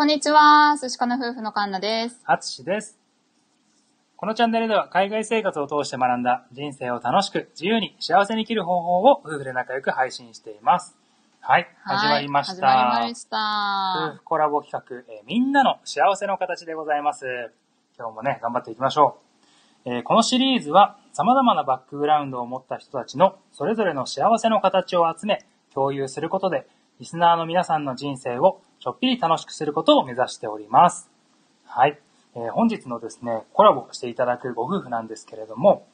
こんにちは、寿司かの夫婦のカンナです。あつしです。このチャンネルでは海外生活を通して学んだ人生を楽しく自由に幸せに生きる方法を夫婦で仲良く配信しています。はい、始まりました。はい始まりまし夫た。婦コラボ企画、えーみんなの幸せの形でございます。今日もね、頑張っていきましょう。えーこのシリーズは様々なバックグラウンドを持った人たちのそれぞれの幸せの形を集め、共有することで、リスナーの皆さんの人生をちょっぴり楽しくすることを目指しております。はい。えー本日のですね、コラボしていただくご夫婦なんですけれども、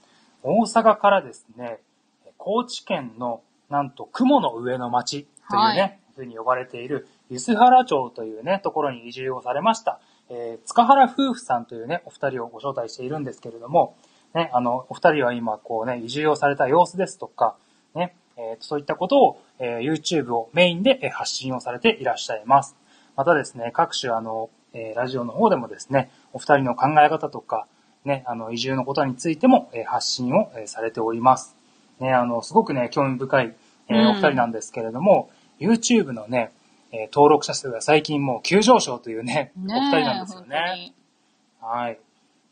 大阪からですね、高知県のなんと雲の上の町というね、はいふうに呼ばれている、梼原町というね、ところに移住をされました、えー塚原夫婦さんというね、お二人をご招待しているんですけれども、ね、あの、お二人は今、こうね、移住をされた様子ですとか、ね、えーそういったことを、えー YouTube をメインでえー発信をされていらっしゃいます。またですね、各種あの、えーラジオの方でもですね、お二人の考え方とか、ね、あの、移住のことについても、えー発信を、えーされております。ね、あの、すごくね、興味深い、えお二人なんですけれども、YouTube のね、えー登録者数が最近もう急上昇というね、お二人なんですよね。はい。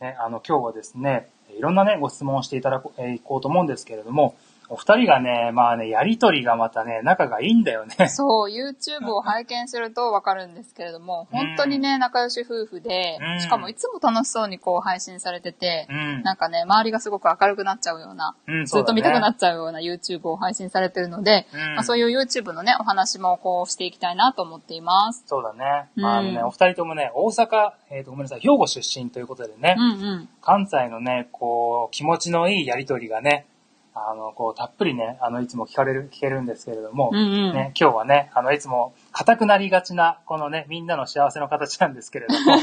ね、あの、今日はですね、いろんなね、ご質問をしていただこ、えーいこうと思うんですけれども、お二人がね、まあね、やりとりがまたね、仲がいいんだよね。そう、YouTube を拝見するとわかるんですけれども、本当にね、仲良し夫婦でう、んしかもいつも楽しそうにこう配信されててう、ん。なんかね、周りがすごく明るくなっちゃうような、うんずっと見たくなっっちゃうような YouTube を配信されてるので、うんまあ、そういう YouTube のね、お話もこうしていきたいなと思っています。そうだね。うんまあね、お二人ともね、大阪、えっ、と、ごめんなさい、兵庫出身ということでね、うんうん。関西のね、こう、気持ちのいいやりとりがね、あの、こう、たっぷりね、あの、いつも聞かれる、聞けるんですけれども、うんうんね、今日はね、あの、いつも、硬くなりがちな、このね、みんなの幸せの形なんですけれども、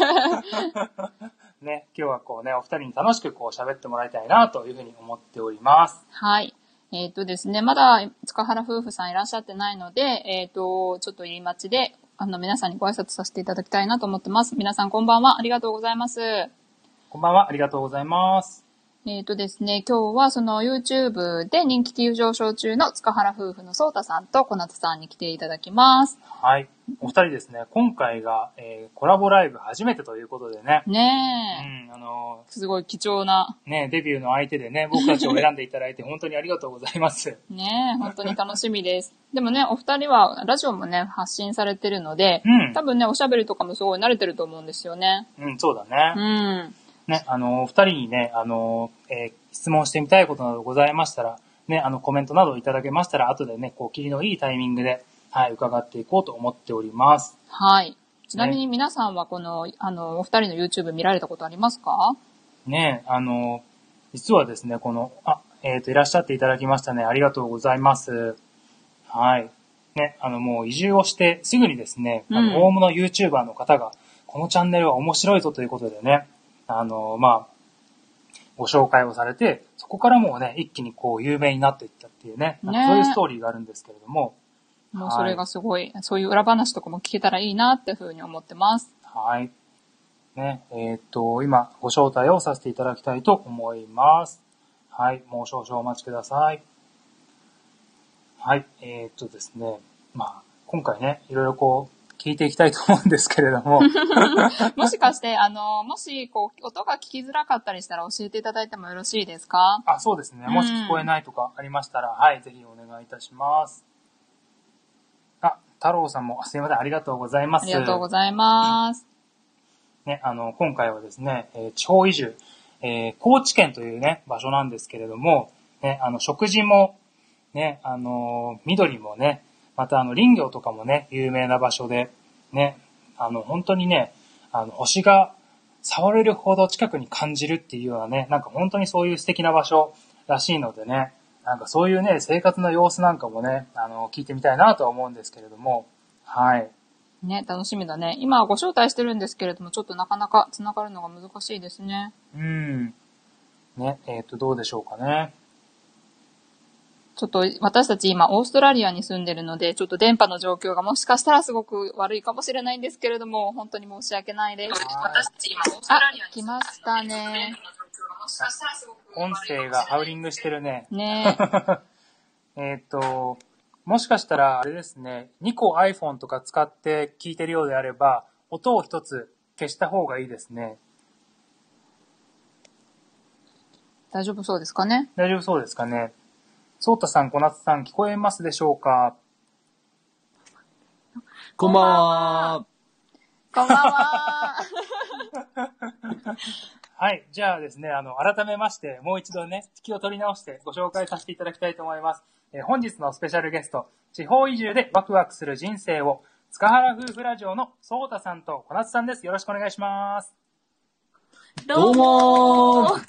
ね、今日はこうね、お二人に楽しくこう喋ってもらいたいな、というふうに思っております。はい。えっ、とですね、まだ塚原夫婦さんいらっしゃってないので、えっ、と、ちょっと言い待ちで、あの、皆さんにご挨拶させていただきたいなと思ってます。皆さんこんばんは。ありがとうございます。こんばんは、ありがとうございます。えっ、とですね、今日はその YouTube で人気急上昇中の塚原夫婦のソータさんと小夏さんに来ていただきます。はい。お二人ですね、今回が、えーコラボライブ初めてということでね、うねえ、ん、あのすごい貴重な、ね、デビューの相手でね、僕たちを選んでいただいて 本当にありがとうございます。ねえ、本当に楽しみです。でもね、お二人はラジオもね、発信されてるので、うん多分ね、おしゃべりとかもすごい慣れてると思うんですよね。うん、そうだうね。ん。ね、あの、お二人にね、あの、えー質問してみたいことなどございましたら、ね、あの、コメントなどいただけましたら、後でね、こう、切りのいいタイミングで、はい、伺っていこうと思っております。はい。ちなみに皆さんはこの、あの、お二人の YouTube 見られたことありますか？ね、あの、実はですね、この、あ、えっ、と、いらっしゃっていただきましたね。ありがとうございます。はい。ね、あの、もう移住をしてすぐにですね、あうんの、大物 YouTuber の方が、このチャンネルは面白いぞということでね、あの、まあ、ご紹介をされて、そこからもうね、一気にこう、有名になっていったっていうね、ねそういうストーリーがあるんですけれども、もうそれがすごい、そういう裏話とかも聞けたらいいなっていうふうに思ってます。はい。ね、えーっと、今、ご招待をさせていただきたいと思います。はい、もう少々お待ちください。はい、えーっとですね、まあ、今回ね、いろいろこう、聞いていきたいと思うんですけれども、もしかして、あの、もし、こう、音が聞きづらかったりしたら教えていただいてもよろしいですか？あ、そうですね、もし聞こえないとかありましたら、はい、ぜひお願いいたします。あ、太郎さんも、すいません、ありがとうございます。ありがとうございます。ね、あの、今回はですね、えー地方移住、えー高知県というね、場所なんですけれども、ね、あの、食事も、ね、あのー緑もね、またあの、林業とかもね、有名な場所で、ね、あの、本当にね、あの、星が触れるほど近くに感じるっていうようなね、なんか本当にそういう素敵な場所らしいのでね、なんかそういうね、生活の様子なんかもね、あの、聞いてみたいなとは思うんですけれども、はい。ね、楽しみだね。今ご招待してるんですけれども、ちょっとなかなか繋がるのが難しいですね。うん。ね、えっ、と、どうでしょうかね。ちょっと私たち今オーストラリアに住んでるので、ちょっと電波の状況がもしかしたらすごく悪いかもしれないんですけれども、本当に申し訳ないです。はいあ、来ましたね。音声がハウリングしてるね。ねえ っと、もしかしたら、あれですね、2個 iPhone とか使って聞いてるようであれば、音を一つ消した方がいいですね。大丈夫そうですかね？大丈夫そうですかね？そうたさん、小夏さん、聞こえますでしょうか？こんばんは。こんばんは。はい。じゃあですね、あの、改めまして、もう一度ね、気を取り直してご紹介させていただきたいと思います。えー本日のスペシャルゲスト、地方移住でワクワクする人生を、塚原夫婦ラジオのそうたさんと小夏さんです。よろしくお願いします。どうもー。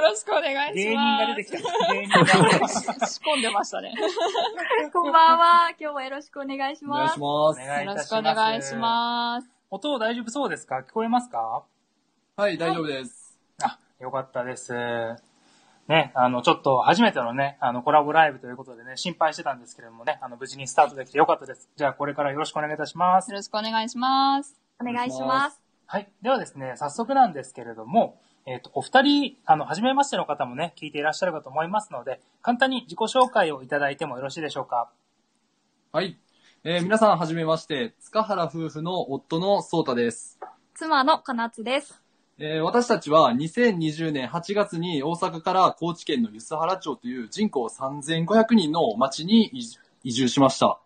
よろしくお願いします。芸人が出てきた。芸人が出てきた。仕込んでましたね。こんばんは。今日はよろしくお願いします。お願いします。よろしくお。願いします。音大丈夫そうですか？聞こえますか？はい、大丈夫です。あ、よかったです。ね、あの、ちょっと初めてのね、あの、コラボライブということでね、心配してたんですけれどもね、あの、無事にスタートできてよかったです。じゃあ、これからよろしくお願いいたしますよ。ろしくお願いします。お願いします。はい。ではですね、早速なんですけれども、えっ、と、お二人、あの、初めましての方もね、聞いていらっしゃるかと思いますので、簡単に自己紹介をいただいてもよろしいでしょうか。はい。えー皆さんはじめまして、塚原夫婦の夫の聡太です。妻の小夏です。えー私たちは2020年8月に大阪から高知県の梼原町という人口3500人の町に移住しました。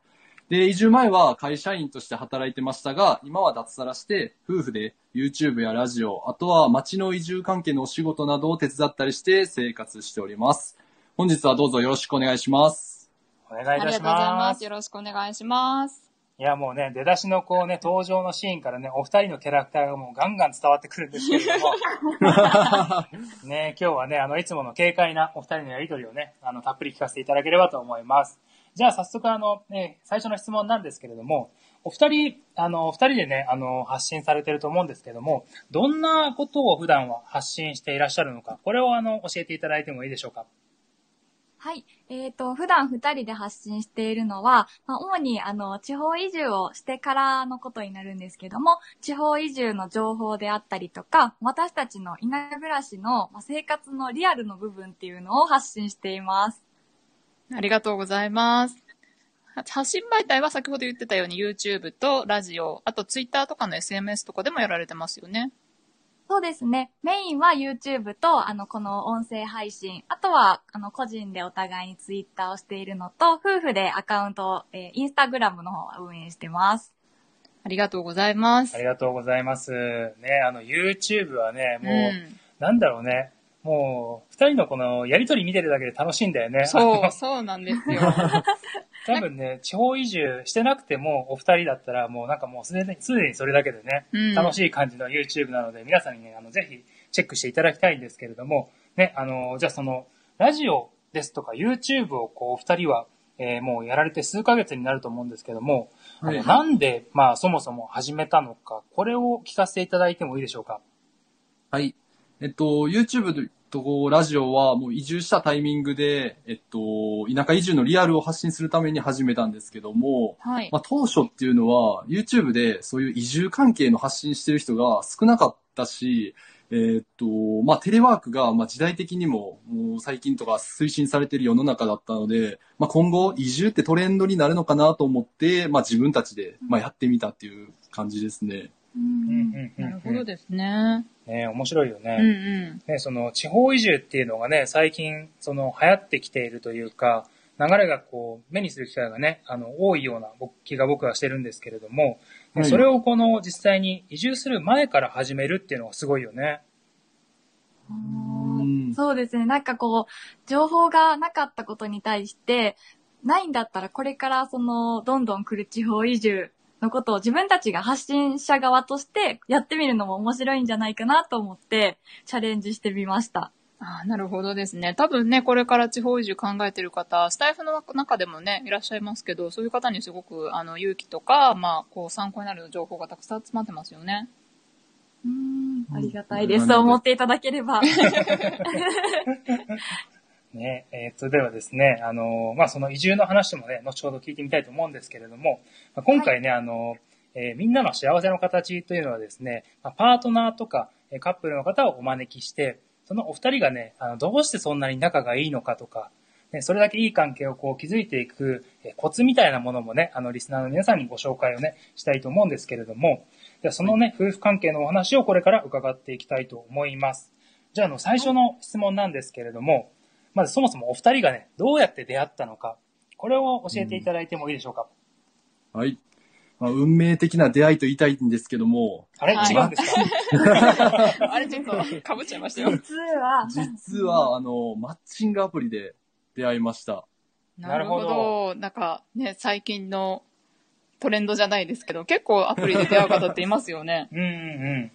で、移住前は会社員として働いてましたが、今は脱サラして、夫婦で YouTube やラジオ、あとは町の移住関係のお仕事などを手伝ったりして生活しております。本日はどうぞよろしくお願いします。お願いいありがとうございたしまますす。。よろしくお願いします。いや、もうね、出だしのこうね、登場のシーンからね、お二人のキャラクターがもうガンガン伝わってくるんですけれども、ね、今日はね、あの、いつもの軽快なお二人のやりとりをね、あの、たっぷり聞かせていただければと思います。じゃあ、早速あの、ね、最初の質問なんですけれども、お二人、あの、お二人でね、あの、発信されてると思うんですけども、どんなことを普段は発信していらっしゃるのか、これをあの、教えていただいてもいいでしょうか？はい。えっ、と、普段二人で発信しているのは、まあ、主に、あの、地方移住をしてからのことになるんですけども、地方移住の情報であったりとか、私たちの田舎暮らしの、まあ、生活のリアルの部分っていうのを発信しています。ありがとうございます。発信媒体は先ほど言ってたように YouTube とラジオ、あと Twitter とかの SMS とかでもやられてますよね。そうですね。メインは YouTube と、あの、この音声配信。あとは、あの、個人でお互いに Twitter をしているのと、夫婦でアカウントを、えー、Instagram の方を運営してます。ありがとうございます。ありがとうございます。ね、あの、YouTube はね、もう、うんなんだろうね、もう、二人のこのやりとり見てるだけで楽しいんだよね。そう、そうなんですよ。多分ね、地方移住してなくても、お二人だったら、もうなんかもうすでに、すでにそれだけでね、うん楽しい感じの YouTube なので、皆さんにね、あの、ぜひチェックしていただきたいんですけれども、ね、あの、じゃあその、ラジオですとか YouTube をこう、お二人は、えーもうやられて数ヶ月になると思うんですけども、はいなんで、まあ、そもそも始めたのか、これを聞かせていただいてもいいでしょうか？はい。えっと、YouTube とラジオはもう移住したタイミングで、えっと、田舎移住のリアルを発信するために始めたんですけども、はい。まあ、当初っていうのは YouTube でそういう移住関係の発信してる人が少なかったし、えーっと、まあ、テレワークが、まあ、時代的にも、もう最近とか推進されてる世の中だったので、まあ、今後移住ってトレンドになるのかなと思って、まあ、自分たちで、まあ、やってみたっていう感じですね。うんうんなるほどですね。ね、面白いよね。うんうん。ね、その地方移住っていうのがね、最近、その流行ってきているというか、流れがこう、目にする機会がね、あの、多いような僕気が僕はしてるんですけれども、ねはいそれをこの実際に移住する前から始めるっていうのがすごいよね。うんそうですね。なんかこう、情報がなかったことに対して、ないんだったらこれからその、どんどん来る地方移住のことを自分たちが発信者側としてやってみるのも面白いんじゃないかなと思って、チャレンジしてみました。ああなるほどですね。多分ね、これから地方移住考えてる方、スタイフの中でもね、いらっしゃいますけど、そういう方にすごく、あの、勇気とか、まあ、こう、参考になる情報がたくさん集まってますよね。うーん、うんありがたいです。うんそう思っていただければ。ね、えー、それではですね、あの、まあ、その移住の話もね、後ほど聞いてみたいと思うんですけれども、まあ、今回ね、あの、えーみんなの幸せの形というのはですね、まあ、パートナーとかえーカップルの方をお招きして、そのお二人がね、あの、どうしてそんなに仲がいいのかとか、ねそれだけいい関係をこう築いていくえーコツみたいなものもね、あの、リスナーの皆さんにご紹介をね、したいと思うんですけれども、ではそのね、夫婦関係のお話をこれから伺っていきたいと思います。じゃあ、あの、最初の質問なんですけれども、まずそもそもお二人がね、どうやって出会ったのか、これを教えていただいてもいいでしょうか。はい。まあ、運命的な出会いと言いたいんですけども、あれ、はい違うんですか？あれちょっと被っちゃいましたよ。実は、実は、あの、マッチングアプリで出会いました。なるほどなるほど。なんかね、最近のトレンドじゃないですけど、結構アプリで出会う方っていますよね。うんうん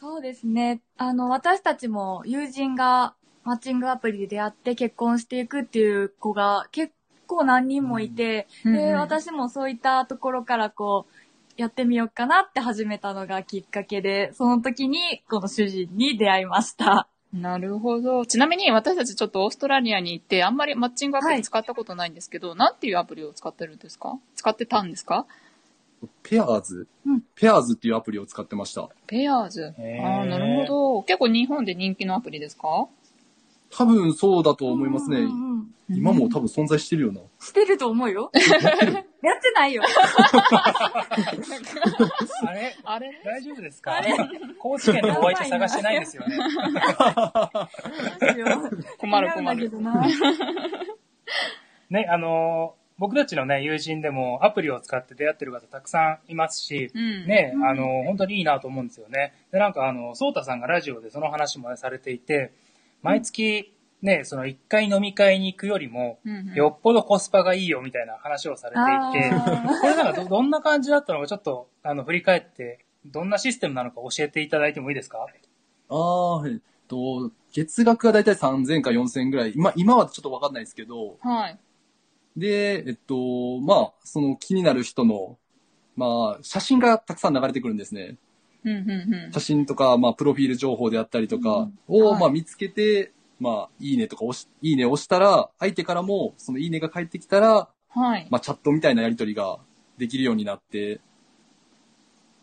そうですね。あの、私たちも友人がマッチングアプリで出会って結婚していくっていう子が結構何人もいて、で、うんうん私もそういったところからこう、やってみようかなって始めたのがきっかけで、その時にこの主人に出会いました。なるほど。ちなみに私たちちょっとオーストラリアに行って、あんまりマッチングアプはいリ使ったことないんですけど、なんていうアプリを使ってるんですか？使ってたんですか？ペアーズ、うんペアーズっていうアプリを使ってました。ペアーズ。へーああ、なるほど。結構日本で人気のアプリですか？多分そうだと思いますね。今も多分存在してるよな。してると思うよ。やってないよ。うん。あれあれ？大丈夫ですか？高知県のお相手探してないんですよね。困る困る。ね、あのー僕たちのね、友人でもアプリを使って出会ってる方たくさんいますし、うん。ね、うんあの、本当にいいなと思うんですよね。で、なんかあの、ソータさんがラジオでその話もねされていて、毎月、ね、その一回飲み会に行くよりも、よっぽどコスパがいいよみたいな話をされていて、あこれなんかど どんな感じだったのかちょっと、あの、振り返って、どんなシステムなのか教えていただいてもいいですか？ああ、えっと、月額がだいたい3000か4000ぐらい。今、今はちょっとわかんないですけど、はい。で、えっと、まあ、その気になる人の、まあ、写真がたくさん流れてくるんですね。うんうんうん。写真とか、まあ、プロフィール情報であったりとかを、はい。まあ、見つけて、まあ、いいねとか押し、いいねを押したら、相手からも、そのいいねが返ってきたら、はい。まあ、チャットみたいなやり取りができるようになって、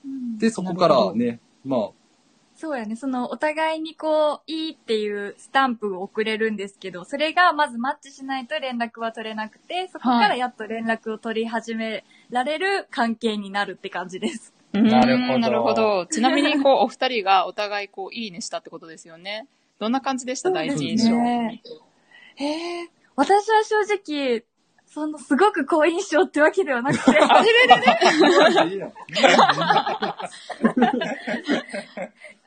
うん。で、そこからね、まあ、そうやね。その、お互いにこう、いいっていうスタンプを送れるんですけど、それがまずマッチしないと連絡は取れなくて、そこからやっと連絡を取り始められる関係になるって感じです。なるほどうんなるほど。ちなみに、こう、お二人がお互い、こう、いいねしたってことですよね。どんな感じでした？第一印象。へえ。私は正直、その、すごく好印象ってわけではなくて、あれれれれ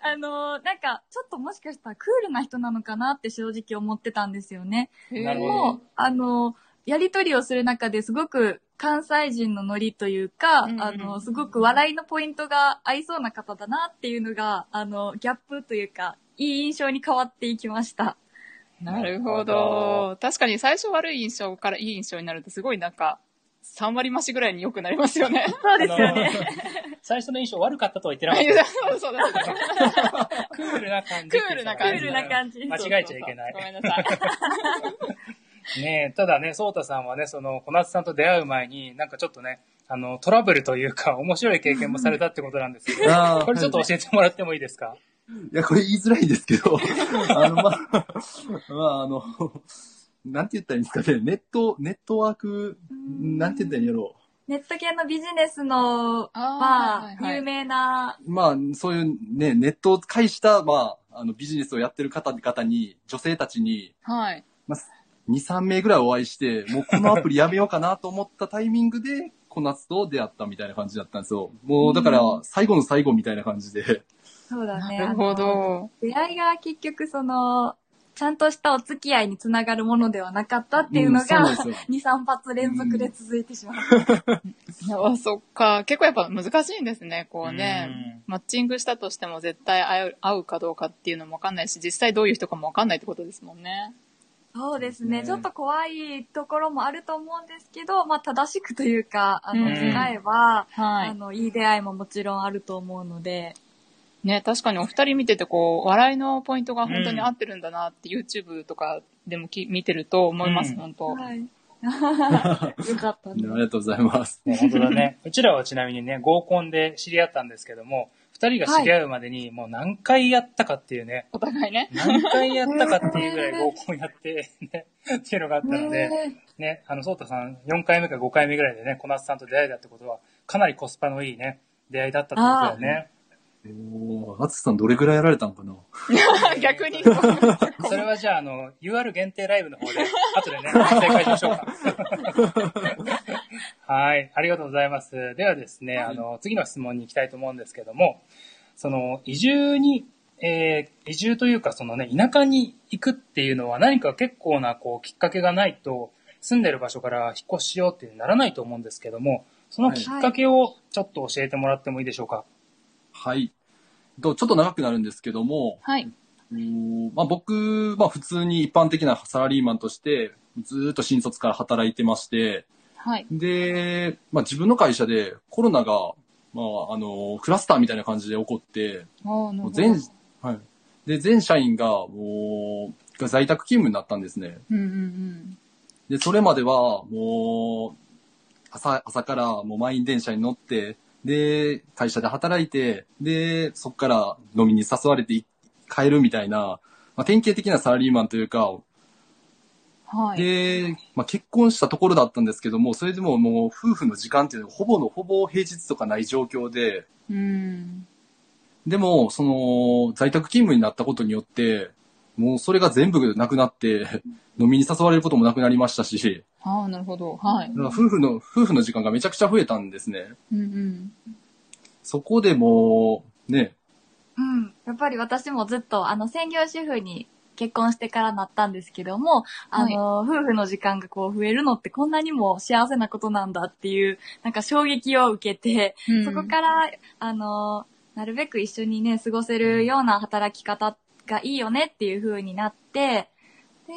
あのーなんか、ちょっともしかしたらクールな人なのかなって正直思ってたんですよね。なるほどもう、あの、やりとりをする中ですごく関西人のノリというか、うんうんあの、すごく笑いのポイントが合いそうな方だなっていうのが、あの、ギャップというか、いい印象に変わっていきました。なるほどど。確かに最初悪い印象からいい印象になるとすごいなんか、3割増しぐらいに良くなりますよね。そうですよね。最初の印象悪かったとは言ってなかあった。そうだそ う。クールな感じ。クールな感じ間違えちゃいけないごめんなさい。ねえ、ただね、ソータさんはね、その、小夏さんと出会う前に、なんかちょっとね、あの、トラブルというか、面白い経験もされたってことなんです けど、これちょっと教えてもらってもいいですか？いや、これ言いづらいんですけど、あの、まあ、まあ、あの、なんて言ったらいいんですかね、ネット、ネットワーク、なんて言ったらいいんやろネット系のビジネスの、まあ、有名な、う。まあ、そういうね、ネットを介した、まあ、あの、ビジネスをやってる方々に、女性たちに、はい。まあ、2、3名ぐらいお会いして、もうこのアプリやめようかなと思ったタイミングで、小夏と出会ったみたいな感じだったんですよ。もう、だから、最後の最後みたいな感じで。そうだね。なるほど。出会いが結局その、ちゃんとしたお付き合いにつながるものではなかったっていうのが、なんですよ2、3発連続で続いてしまう。あ、そっか。結構やっぱ難しいんですね、こうね。マッチングしたとしても絶対会うかどうかっていうのもわかんないし、実際どういう人かもわかんないってことですもんね。そうですね。ねちょっと怖いところもあると思うんですけど、まあ正しくというか、あの、うん使えば、はい。あの、いい出会いももちろんあると思うので、ね、確かにお二人見ててこう、笑いのポイントが本当に合ってるんだなって、YouTube とかでもき見てると思います、うん本当。はい。よかったね。ありがとうございます。ね本当だね。うちらはちなみにね、合コンで知り合ったんですけども、人が知り合うまでにもう何回やったかっていうね、お互いね。何回やったかっていうぐらい合コンやって、ね、っていうのがあったので、ねね、あの、そうたさん4回目か5回目ぐらいでね、小夏さんと出会えたってことは、かなりコスパのいいね、出会いだったってことだよね。おー、あつさんどれぐらいやられたんかな？逆に。それはじゃあ、あの、UR 限定ライブの方で、後でね、正解しましょうか。はい、ありがとうございます。ではですね、あの、次の質問に行きたいと思うんですけども、その、移住に、えー移住というか、そのね、田舎に行くっていうのは何か結構な、こう、きっかけがないと、住んでる場所から引っ越ししようってならないと思うんですけども、そのきっかけをちょっと教えてもらってもいいでしょうか？はい。とちょっと長くなるんですけども、はい。まあ、僕、まあ、普通に一般的なサラリーマンとして、ずーっと新卒から働いてまして、はい。で、まあ、自分の会社でコロナが、まあ、あの、クラスターみたいな感じで起こって、もう全、はい。で、全社員が、もう、が在宅勤務になったんですね。うんうんうん。で、それまでは、もう、朝、朝からもう満員電車に乗って、で、会社で働いて、で、そっから飲みに誘われてい帰るみたいな、まあ、典型的なサラリーマンというか、はい。で、まあ、結婚したところだったんですけども、それでももう夫婦の時間っていうのがほぼのほぼ平日とかない状況で、うん。でも、その、在宅勤務になったことによって、もうそれが全部なくなって、飲みに誘われることもなくなりましたし、ああ、なるほど。はいだ。から夫婦の、夫婦の時間がめちゃくちゃ増えたんですね。うんうん。そこでもう、ね、うん。やっぱり私もずっと、あの、専業主婦に結婚してからなったんですけども、あの、夫婦の時間がこう増えるのってこんなにも幸せなことなんだっていう、なんか衝撃を受けて、うん。そこから、あの、なるべく一緒にね、過ごせるような働き方がいいよねっていう風になって、で、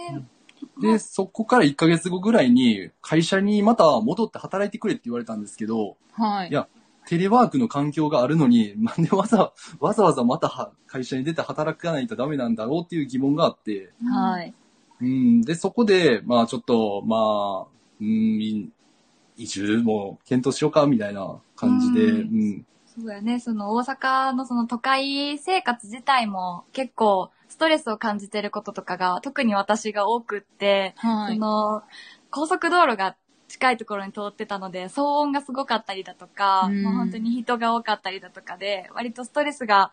で、そこから1ヶ月後ぐらいに会社にまた戻って働いてくれって言われたんですけど、はい。いやテレワークの環境があるのに、なんでわざわざわざまたは会社に出て働かないとダメなんだろうっていう疑問があって、はい。うん、で、そこで、まあちょっと、まあ、うん、移住も検討しようかみたいな感じで、ううん。ん、そうやね、その大阪のその都会生活自体も結構ストレスを感じてることとかが特に私が多くって、はい。その高速道路が近いところに通ってたので騒音がすごかったりだとか、うんもう本当に人が多かったりだとかで割とストレスが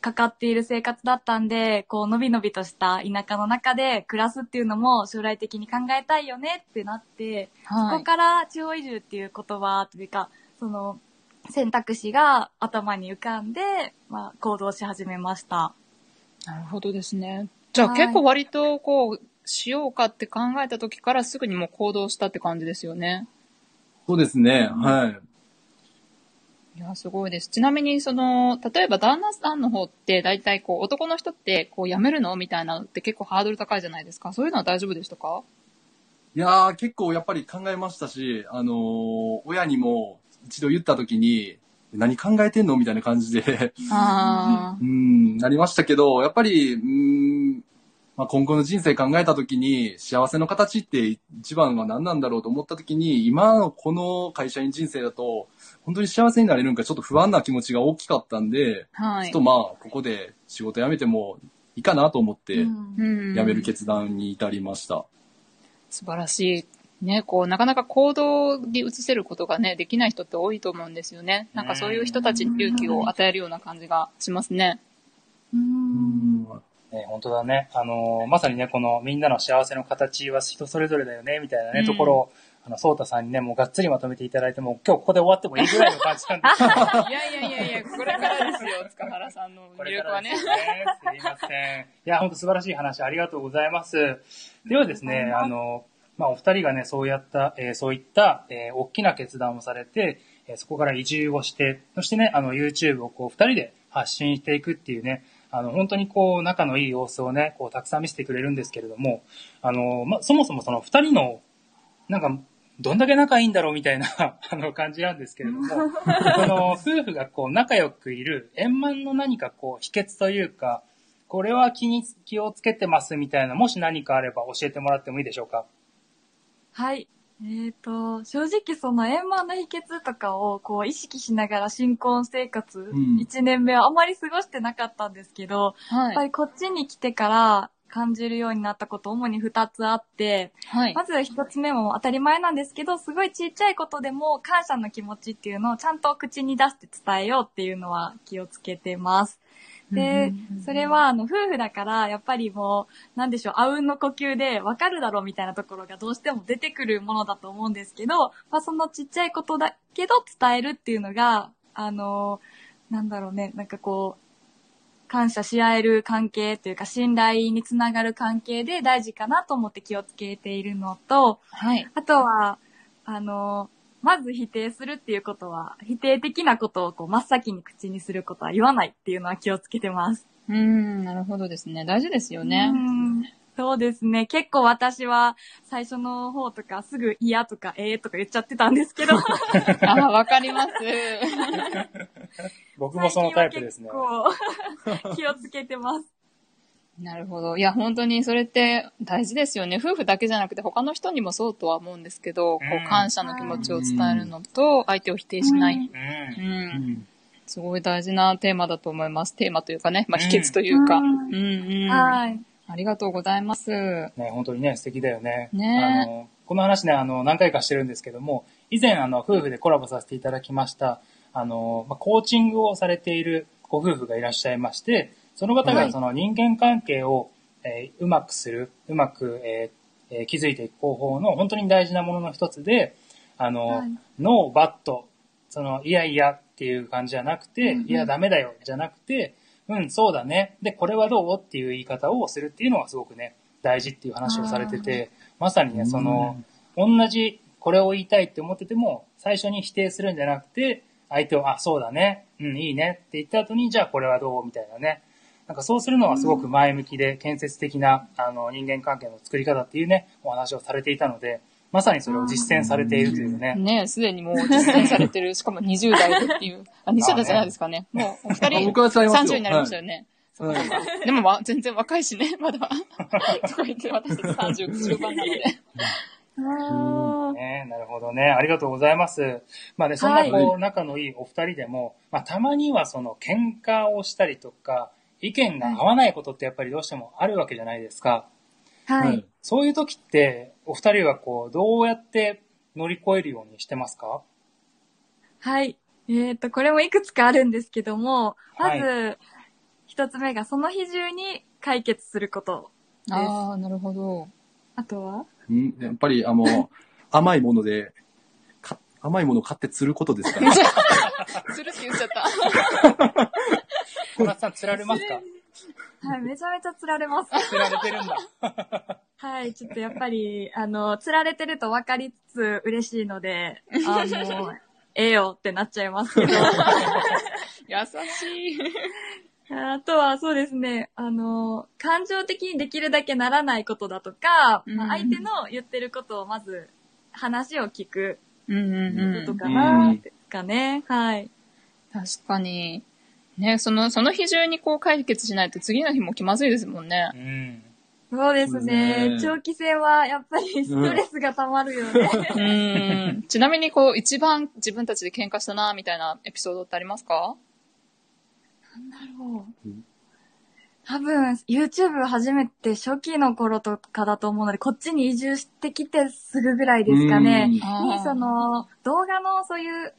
かかっている生活だったんで、こう、のびのびとした田舎の中で暮らすっていうのも将来的に考えたいよねってなって、そはい。こから地方移住っていう言葉というか、その選択肢が頭に浮かんで、まあ、行動し始めました。なるほどですね。じゃあはい結構割とこう、しようかって考えた時からすぐにもう行動したって感じですよね。そうですね、はい。いや、すごいです。ちなみに、その、例えば旦那さんの方って、大体こう、男の人って、こう、辞めるのみたいなのって結構ハードル高いじゃないですか。そういうのは大丈夫でしたか？いやー、結構やっぱり考えましたし、あのー親にも一度言った時に、何考えてんの？みたいな感じで、あうーん、なりましたけど、やっぱり、うーん、まあ、今後の人生考えた時に、幸せの形って一番は何なんだろうと思った時に、今のこの会社員人生だと、本当に幸せになれるんかちょっと不安な気持ちが大きかったんで、あ。はいちょっと。まあ、ここで仕事辞めてもいいかなと思って、うんうん辞める決断に至りました。素晴らしい。ね、こう、なかなか行動に移せることがね、できない人って多いと思うんですよね。なんかそういう人たちに勇気を与えるような感じがしますね。うんね、本当だね。あのーまさにね、このみんなの幸せの形は人それぞれだよね、みたいなね、うんところを、あの、そうたさんにね、もうがっつりまとめていただいて、もう今日ここで終わってもいいぐらいの感じなんです いやいやいやいや、これからですよ、塚原さんの こ魅力はねね。すいません。いや、本当素晴らしい話ありがとうございます。ではですね、あの、まあ、お二人がね、そうやった、えーそういった、えー大きな決断をされて、えーそこから移住をして、そしてね、あの、YouTube をこう、二人で発信していくっていうね、あの、本当にこう、仲のいい様子をね、こう、たくさん見せてくれるんですけれども、あの、ま、そもそもその二人の、なんか、どんだけ仲いいんだろうみたいな、あの、感じなんですけれども、この夫婦がこう、仲良くいる円満の何かこう、秘訣というか、これは気に、気をつけてますみたいな、もし何かあれば教えてもらってもいいでしょうか？はい。えっ、と、正直その円満の秘訣とかをこう意識しながら新婚生活ん1年目はあまり過ごしてなかったんですけど、はい。やっぱりこっちに来てから感じるようになったこと主に2つあって、はい。まず1つ目も当たり前なんですけど、すごいちっちゃいことでも感謝の気持ちっていうのをちゃんと口に出して伝えようっていうのは気をつけてます。で、それは、あの、夫婦だから、やっぱりもう、なんでしょう、あうんの呼吸でわかるだろうみたいなところがどうしても出てくるものだと思うんですけど、まあ、そのちっちゃいことだけど伝えるっていうのが、あの、なんだろうね、なんかこう、感謝し合える関係というか、信頼につながる関係で大事かなと思って気をつけているのと、はい。あとは、あの、まず否定するっていうことは、否定的なことをこう真っ先に口にすることは言わないっていうのは気をつけてます。うーん、なるほどですね。大事ですよねう。んそうですね。結構私は最初の方とかすぐ嫌とかええとか言っちゃってたんですけど、あ、わかります。僕もそのタイプですね。結構 気をつけてます。なるほど。いや、本当にそれって大事ですよね。夫婦だけじゃなくて他の人にもそうとは思うんですけど、こうんう感謝の気持ちを伝えるのと、相手を否定しない。うんうん。すごい大事なテーマだと思います。テーマというかね、まあ、秘訣というか。ううんんうん。はい。ありがとうございます。ね、本当にね、素敵だよね。ねあの、この話ね、あの、何回かしてるんですけども、以前、あの、夫婦でコラボさせていただきました、あの、まあコーチングをされているご夫婦がいらっしゃいまして、その方はい。がその人間関係を、えーうまくする、うまく、えーえー築いていく方法の本当に大事なものの一つで、あの、はい。ノーバット、その、いやいやっていう感じじゃなくて、うんうん。いやダメだよじゃなくて、うん、そうだね。で、これはどう？っていう言い方をするっていうのがすごくね、大事っていう話をされてて、まさにね、その、同じこれを言いたいって思ってても、最初に否定するんじゃなくて、相手を、あ、そうだね、うん、いいねって言った後に、じゃあこれはどう？みたいなね。なんかそうするのはすごく前向きで建設的な、あの、人間関係の作り方っていうね、お話をされていたので、まさにそれを実践されているというね。ねすでにもう実践されてる、しかも20代でっていう。あ、20代じゃないですかね。もうお二あ人僕はちゃいますよ30になりましたよね。はいでも、ま、全然若いしね、まだ。とか言って私たち30中盤なので。あーねなるほどね。ありがとうございます。まあね、そんなこう、はい仲のいいお二人でも、まあたまにはその喧嘩をしたりとか、意見が合わないことってやっぱりどうしてもあるわけじゃないですか。はい。そういう時って、お二人はこう、どうやって乗り越えるようにしてますか？はい。えっ、と、これもいくつかあるんですけども、まはいず、一つ目がその日中に解決することです。ああ、なるほど。あとは？うんやっぱり、あの、甘いもので、か甘いものを買って釣ることですかね。するって言っちゃった。小夏さん、釣られますか？はい、めちゃめちゃ釣られます。釣られてるんだ。はい、ちょっとやっぱり、あの、釣られてると分かりつつ嬉しいので、あの、ええよってなっちゃいますけど。優しい。あとはそうですね、あの、感情的にできるだけならないことだとか、まあうん相手の言ってることをまず話を聞くうんうんうん。ことかな、ですかね。はい。確かに。ね、その、その日中にこう解決しないと次の日も気まずいですもんねう。ん。そうですね。ね長期戦はやっぱりストレスが溜まるよね。うん。ちなみにこう、一番自分たちで喧嘩したな、みたいなエピソードってありますか？なんだろううん。多分、YouTube 始めて初期の頃とかだと思うので、こっちに移住してきてすぐぐらいですかね。にその、動画のそういう、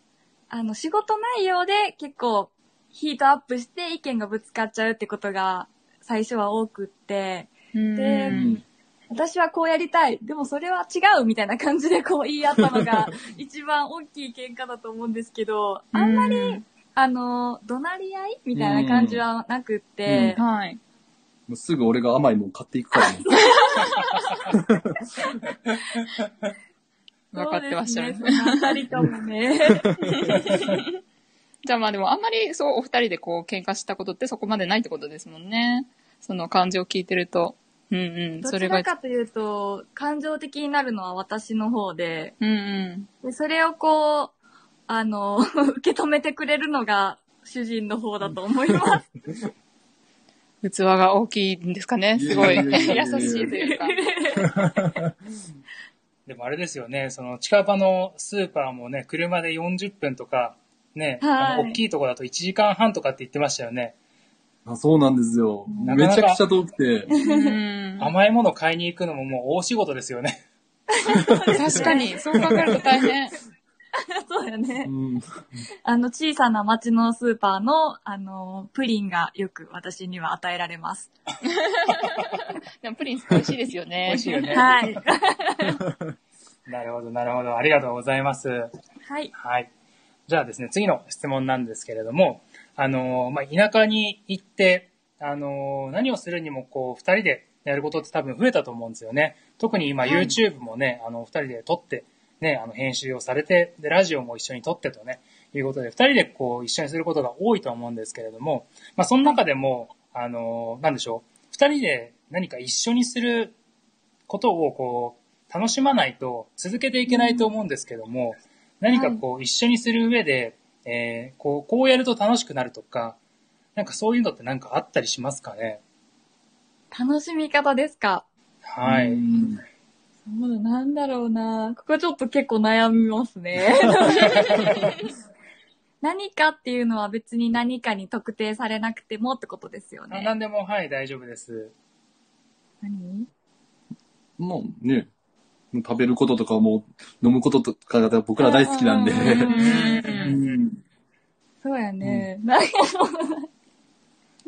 あの、仕事内容で結構ヒートアップして意見がぶつかっちゃうってことが最初は多くって、うんでうん私はこうやりたい。でもそれは違うみたいな感じでこう言い合ったのが 一番大きい喧嘩だと思うんですけど、あんまり、うんあの、怒鳴り合いみたいな感じはなくって、はい。もうすぐ俺が甘いもん買っていくからね。分かってらっしゃる。そうですね。そのあたりともね。じゃあまあでもあんまりそうお二人でこう喧嘩したことってそこまでないってことですもんね。その感情を聞いてると。うんうん。どそれがちら。かというと、感情的になるのは私の方で、うんうん。でそれをこう、あの、受け止めてくれるのが主人の方だと思います。器が大きいんですかね。すごい。優しいというか。でもあれですよね、その近場のスーパーもね、車で40分とか、ね、あのはい大きいとこだと1時間半とかって言ってましたよね。あそうなんですよ。なかなかめちゃくちゃ遠くて。うん甘いもの買いに行くのももう大仕事ですよね。確かに、そう考えると大変。そうだねう。ん。あの、小さな町のスーパーの、あの、プリンがよく私には与えられます。でもプリン美味しいですよね。美味しいよね。はい。なるほど、なるほど。ありがとうございます。はい。はい。じゃあですね、次の質問なんですけれども、あの、まあ、田舎に行って、あの、何をするにもこう、二人でやることって多分増えたと思うんですよね。特に今はい YouTube もね、あの、二人で撮って、ね、あの、編集をされて、で、ラジオも一緒に撮ってとね、いうことで、二人でこう、一緒にすることが多いと思うんですけれども、まあ、その中でも、あの、なんでしょう、二人で何か一緒にすることをこう、楽しまないと続けていけないと思うんですけども、何かこう、一緒にする上で、えーこう、こうやると楽しくなるとか、なんかそういうのってなんかあったりしますかね？楽しみ方ですか？はい。うん。そうだ、なんだろうな。ここちょっと結構悩みますね。何かっていうのは別に何かに特定されなくてもってことですよね。あ何でも、はい、大丈夫です。何？もうね、食べることとかも飲むこととかが僕ら大好きなんで。うんうんうんうんそうやね。なんか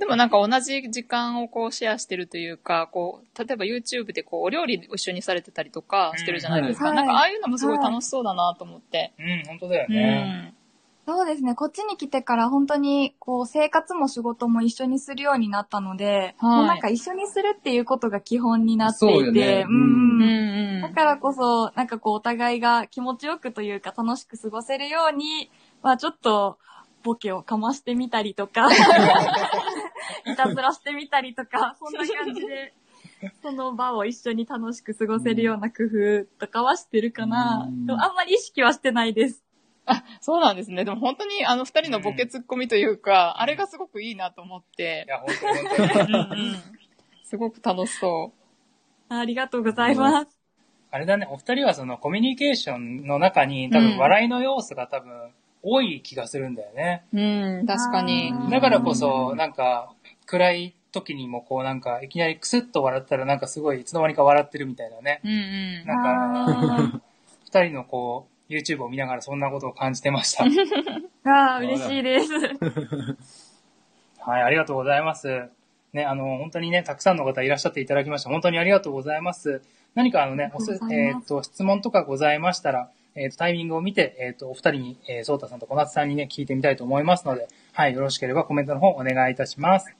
でもなんか同じ時間をこうシェアしてるというか、こう、例えば YouTube でこうお料理一緒にされてたりとかしてるじゃないですか。うんなんかああいうのもすごい楽しそうだなと思って。うん、本当だようね。ん。そうですね。こっちに来てから本当に、こう、生活も仕事も一緒にするようになったので、はいもうなんか一緒にするっていうことが基本になっていて、よねうんうんうん。だうん。からこそ、なんかこう、お互いが気持ちよくというか楽しく過ごせるように、まあちょっと、ボケをかましてみたりとか、いたずらしてみたりとか、そんな感じで、その場を一緒に楽しく過ごせるような工夫とかはしてるかな。うんでもあんまり意識はしてないです。あ、そうなんですね。でも本当にあの二人のボケツッコミというか、あれがすごくいいなと思ってい。や、本当本当に。うんうん。すごく楽しそありがとうございます。あれだね、お二人はそのコミュニケーションの中に多分うん笑いの要素が多分多い気がするんだよね。う。うん、確かに。だからこそ、なんか、暗い時にもこうなんか、いきなりクスッと笑ったらなんかすごいいつの間にか笑ってるみたいなね。うんうん。なんか、あ二人のこう、YouTube を見ながらそんなことを感じてました。ーあー、嬉しいです。はい、ありがとうございます。ね、あの、本当にね、たくさんの方いらっしゃっていただきまして、本当にありがとうございます。何かあのね、おすえっ、と、質問とかございましたら、えっ、と、タイミングを見て、えっ、と、お二人に、えー、ソータさんと小夏さんにね、聞いてみたいと思いますので、はい、よろしければコメントの方お願いいたします。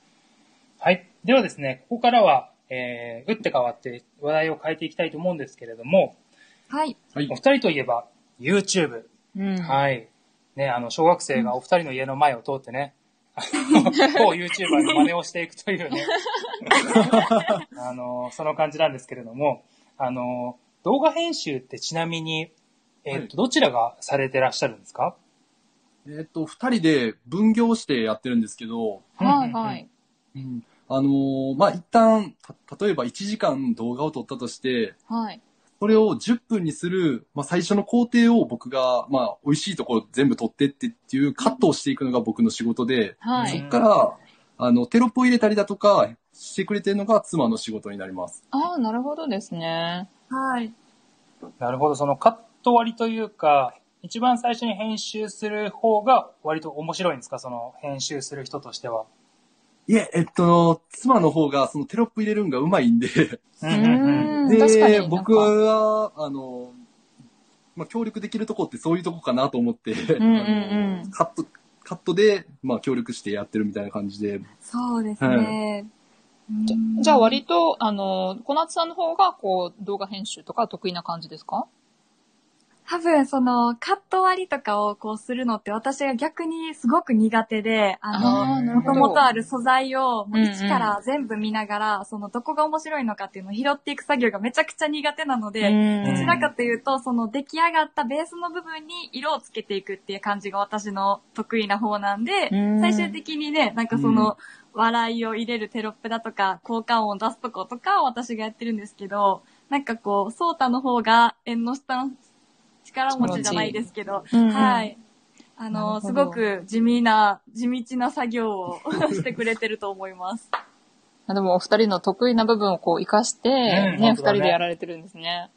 はい。ではですね、ここからは、えー、打って変わって話題を変えていきたいと思うんですけれども、はい。はいお。二人といえば、YouTube。うん。はい。ね、あの、小学生がお二人の家の前を通ってね、あの、某 YouTuber の真似をしていくというね、あの、その感じなんですけれども、あの、動画編集ってちなみに、えっ、と、どちらがされてらっしゃるんですか？えっと、二人で分業してやってるんですけど、はいはい。うんあのーまあ、一旦、た例えば1時間動画を撮ったとして、はい。それを10分にする、まあ、最初の工程を僕が、まあ、美味しいところ全部撮ってってっていうカットをしていくのが僕の仕事で、そはい。っから、あの、テロップを入れたりだとか、してくれてるのが妻の仕事になります。ああ、なるほどですね。はい。なるほど、そのカット割りというか、一番最初に編集する方が割と面白いんですか？その編集する人としては。いえ、えっと、妻の方がそのテロップ入れるんがうまいんで、で、僕は、あの、まあ、協力できるとこってそういうとこかなと思って、うんうんうん。カット、カットで、まあ、協力してやってるみたいな感じで、そうですね。じゃうんじゃあ割と、あの、小夏さんの方が、こう、動画編集とか得意な感じですか？多分、その、カット割りとかをこうするのって私が逆にすごく苦手で、あの、もと。もとある素材をもううんうん。一から全部見ながら、そのどこが面白いのかっていうのを拾っていく作業がめちゃくちゃ苦手なので、うん。どちらかというと、その出来上がったベースの部分に色をつけていくっていう感じが私の得意な方なんで、うん。最終的にね、なんかその、笑いを入れるテロップだとか、効果音を出すとことかを私がやってるんですけど、なんかこう、ソータの方が縁の下の力持ちじゃないですけど、うんうんはい。あなの、すごく地味な、地道な作業を してくれてると思います。あでもお二人の得意な部分をこう活かして、うんね、二、ね人でやられてるんですね。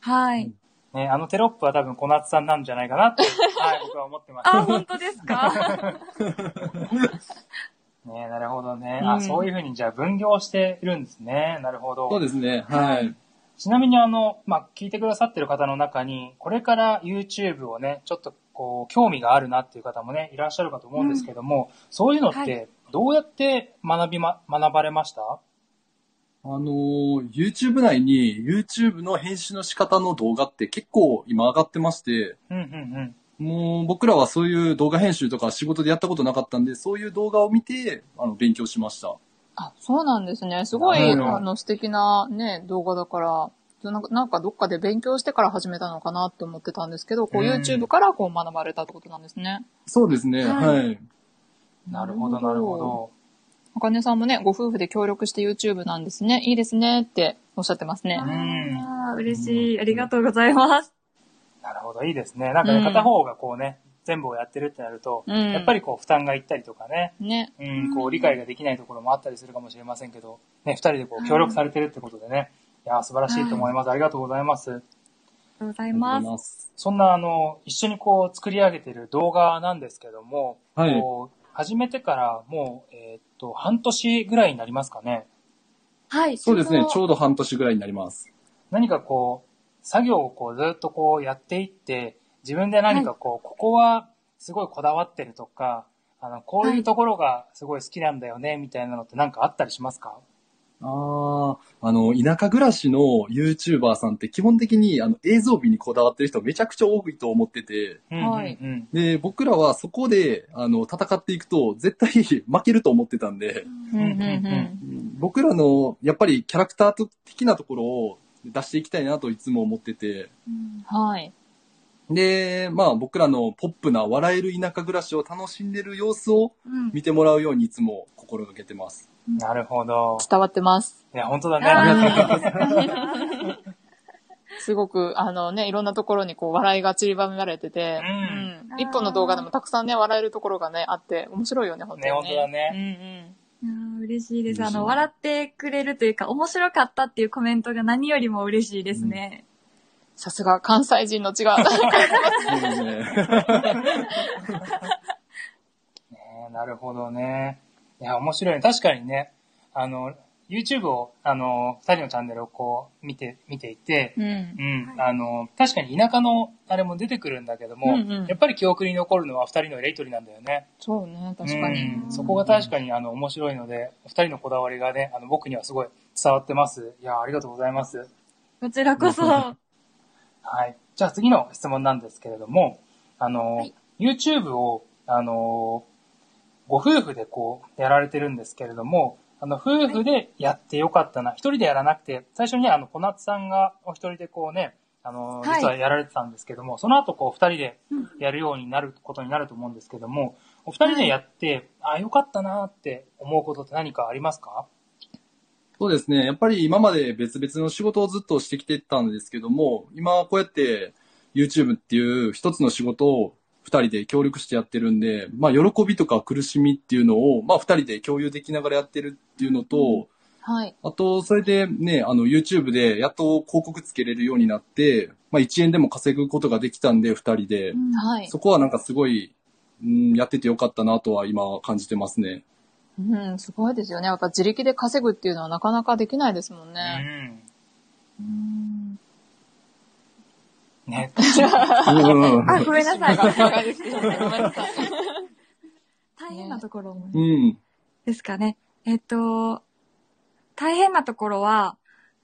はい。ね、あのテロップは多分小夏さんなんじゃないかなって、はい、僕は思ってます。あ、本当ですか？ねなるほどね。あ、うんそういうふうにじゃあ分業してるんですね。なるほど。そうですね。はい。ちなみにあの、まあ、聞いてくださってる方の中に、これから YouTube をね、ちょっとこう、興味があるなっていう方もね、いらっしゃるかと思うんですけども、そういうのっはて、どうやって学びま、学ばれました？あのー YouTube 内に YouTube の編集の仕方の動画って結構今上がってまして、うんうん。もう僕らはそういう動画編集とか仕事でやったことなかったんで、そういう動画を見て、あの、勉強しました。あ、そうなんですね。すごい、あの、素敵なね、動画だから、なんかなんかどっかで勉強してから始めたのかなって思ってたんですけど、こううん YouTube からこう学ばれたってことなんですね。そうですね。ははいい。なるほど、なるほど。あかねさんもね、ご夫婦で協力して YouTube なんですね。いいですねっておっしゃってますね。んあー嬉しい。ありがとうございます。なるほど、いいですね。なんかね、うん片方がこうね、全部をやってるってなると、うんやっぱりこう負担がいったりとかね、ね。うん、こう理解ができないところもあったりするかもしれませんけど、ね、二人でこう協力されてるってことでね、いやー、素晴らしいと思います。ありがとうございます。ありがとうございます。そんなあの、一緒にこう作り上げてる動画なんですけども、はいこう始めてからもう、えーっと、半年ぐらいになりますかね。はい。そうですね。ちょょうど半年ぐらいになります。何かこう、作業をこうずっとこうやっていって、自分で何かこう、ここはすごいこだわってるとか、あの、こういうところがすごい好きなんだよね、みたいなのってなんかあったりしますか？ああ、あの、田舎暮らしの YouTuber さんって基本的にあの映像美にこだわってる人めちゃくちゃ多いと思ってて、はいうんうん。で、僕らはそこで、あの、戦っていくと絶対 負けると思ってたんで、うんうんうん。僕らの、やっぱりキャラクター的なところを出していきたいなといつも思ってて、はい。で、まあ僕らのポップな笑える田舎暮らしを楽しんでる様子をうん見てもらうようにいつも心がけてます。なるほど。伝わってます。いや、本当だね。ありがとうございます。すごく、あのね、いろんなところにこう、笑いが散りばめられてて、うんうん一本の動画でもたくさんね、笑えるところがね、あって、面白いよね、本当に、ね。ね本当だね。いやー嬉しいです。あの、笑ってくれるというか、面白かったっていうコメントが何よりも嬉しいですね。さすが、関西人の血が。ねなるほどね。いや、面白いね。確かにね、あの、YouTube を、あの、二人のチャンネルをこう、見て、見ていて、うん。うん、あの、確かに田舎のあれも出てくるんだけども、うんうんやっぱり記憶に残るのは二人のやりとりなんだよね。そうね、確かに。うんそこが確かにあの面白いので、二人のこだわりがね、あの僕にはすごい伝わってます。いや、ありがとうございます。こちらこそ。はい。じゃあ次の質問なんですけれども、あの、はい YouTube を、あの、ご夫婦でこう、やられてるんですけれども、あの、夫婦でやってよかったな。一人でやらなくて、最初にねあの、小夏さんがお一人でこうね、あの、はい実はやられてたんですけども、その後こう、二人でやるようになることになると思うんですけども、お二人でやって、あ、よかったなって思うことって何かありますか？そうですね。やっぱり今まで別々の仕事をずっとしてきてたんですけども、今こうやって YouTube っていう一つの仕事を二人で協力してやってるんで、まあ喜びとか苦しみっていうのを、まあ二人で共有できながらやってるっていうのと、はい。あと、それでね、あの YouTube でやっと広告つけれるようになって、まあ1円でも稼ぐことができたんで、二人で。はい。そこはなんかすごい、うん、やっててよかったなとは今感じてますね。うん、すごいですよね。やっぱ自力で稼ぐっていうのはなかなかできないですもんうね。ん。うんね。うん あ、ごめんなさい。大変なところもうん。ですかね。えっと、大変なところは、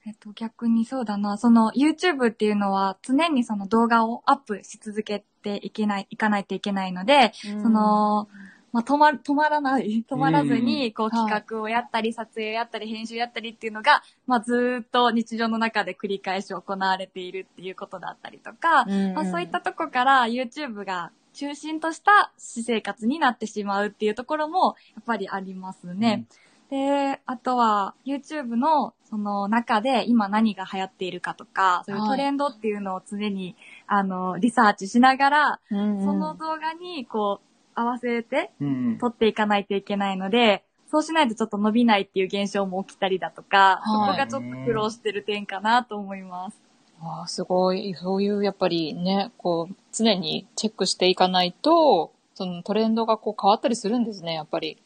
えっと、逆にそうだな、その YouTube っていうのは常にその動画をアップし続けていけない、いかないといけないので、その、まあ、止ま、止まらない、止まらずに、こうはい。企画をやったり、撮影をやったり、編集やったりっていうのが、まあ、ずーっと日常の中で繰り返し行われているっていうことだったりとか、うんまあ、そういったとこから YouTube が中心とした私生活になってしまうっていうところも、やっぱりありますね。で、あとは YouTube のその中で今何が流行っているかとか、そういうトレンドっていうのを常に、あの、リサーチしながら、うんうん。その動画にこう合わせてうん。撮っていかないといけないので、そうしないとちょっと伸びないっていう現象も起きたりだとか、はいそこがちょっと苦労してる点かなと思います。ああ、すごい。そういう、やっぱりね、こう、常にチェックしていかないと、そのトレンドがこう変わったりするんですね、やっぱり。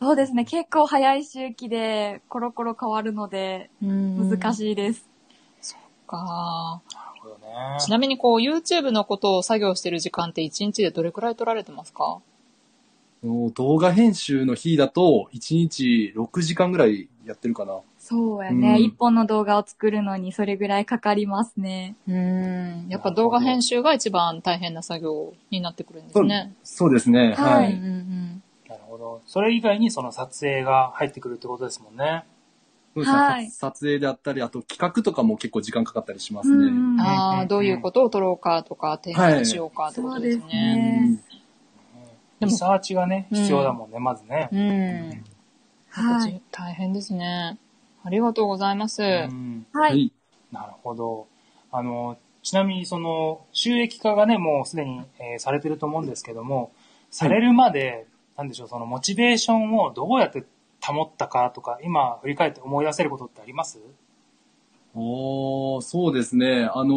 そうですね。結構早い周期でコロコロ変わるので、難。しいです。か。なるほどね。ちなみにこう、YouTube のことを作業してる時間って1日でどれくらい取られてますか？動画編集の日だと、1日6時間ぐらいやってるかな。そうやね。うん一本の動画を作るのにそれぐらいかかりますね。うん。やっぱ動画編集が一番大変な作業になってくるんですね。そうですね。ははいい。うんうんなるほど。それ以外にその撮影が入ってくるってことですもんね。そうですねはい撮影であったり、あと企画とかも結構時間かかったりしますね。ああ、どういうこと？を撮ろうかとか、提案しようかってことですそうですね。ねでもリサーチがね、うん必要だもんね、まずね。うん。はい。大変ですね。ありがとうございます。うんは。はいい。なるほど。あの、ちなみにその、収益化がね、もうすでに、えーされてると思うんですけども、されるまで、なんでしょう、そのモチベーションをどうやって保ったかとか、今振り返って思い出せることってあります？おー、そうですね。あの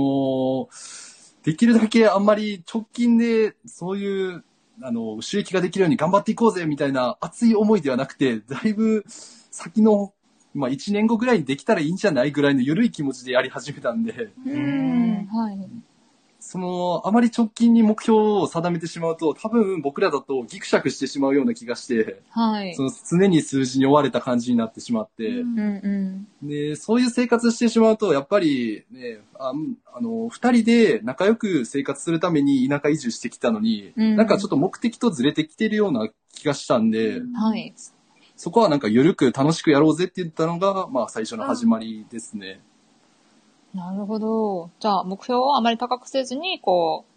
ーできるだけあんまり直近でそういう、あの、収益ができるように頑張っていこうぜみたいな熱い思いではなくて、だいぶ先の、まあ1年後ぐらいにできたらいいんじゃないぐらいの緩い気持ちでやり始めたんで、うん。はい。その、あまり直近に目標を定めてしまうと、多分僕らだとギクシャクしてしまうような気がして、はいそ。の常に数字に追われた感じになってしまって、うんうんうん。で、そういう生活してしまうと、やっぱりね、ああの、二人で仲良く生活するために田舎移住してきたのに、うんなんかちょっと目的とずれてきてるような気がしたんで、はい。そこはなんか緩く楽しくやろうぜって言ったのが、まあ最初の始まりですね。なるほど。じゃあ、目標をあまり高くせずに、こう、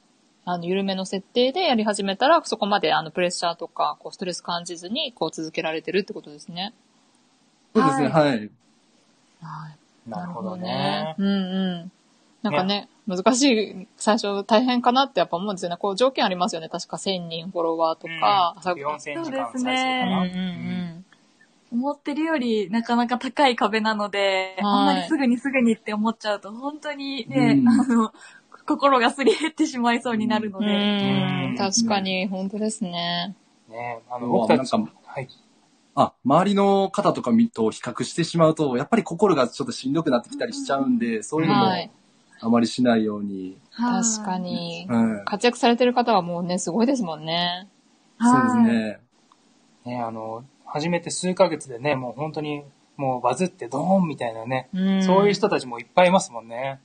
あの、緩めの設定でやり始めたら、そこまで、あの、プレッシャーとか、こう、ストレス感じずに、こう、続けられてるってことですね。そうですね、ははい。はい。なるほどね。うんうん。なんかね、難しい、最初大変かなってやっぱ思うんですよね。こう、条件ありますよね。確か1000人フォロワーとか。うん、さ4000時間再生かそうですうんな。うん思ってるよりなかなか高い壁なので、はいあんまりすぐにすぐにって思っちゃうと、本当にね、うんあの、心がすり減ってしまいそうになるのうん。で、うん。確かに、本当ですね。ねあの、僕たち、なんかはい。あ、周りの方とかと比較してしまうと、やっぱり心がちょっとしんどくなってきたりしちゃうんで、そういうのもはい。あまりしないように。はい確か。に。はい。活躍されてる方はもうね、すごいですもんね。そうですはい。ね。ね、あの、始めて数ヶ月でね、もう本当に、もうバズってドーンみたいなね、うん。そういう人たちもいっぱいいますもんね。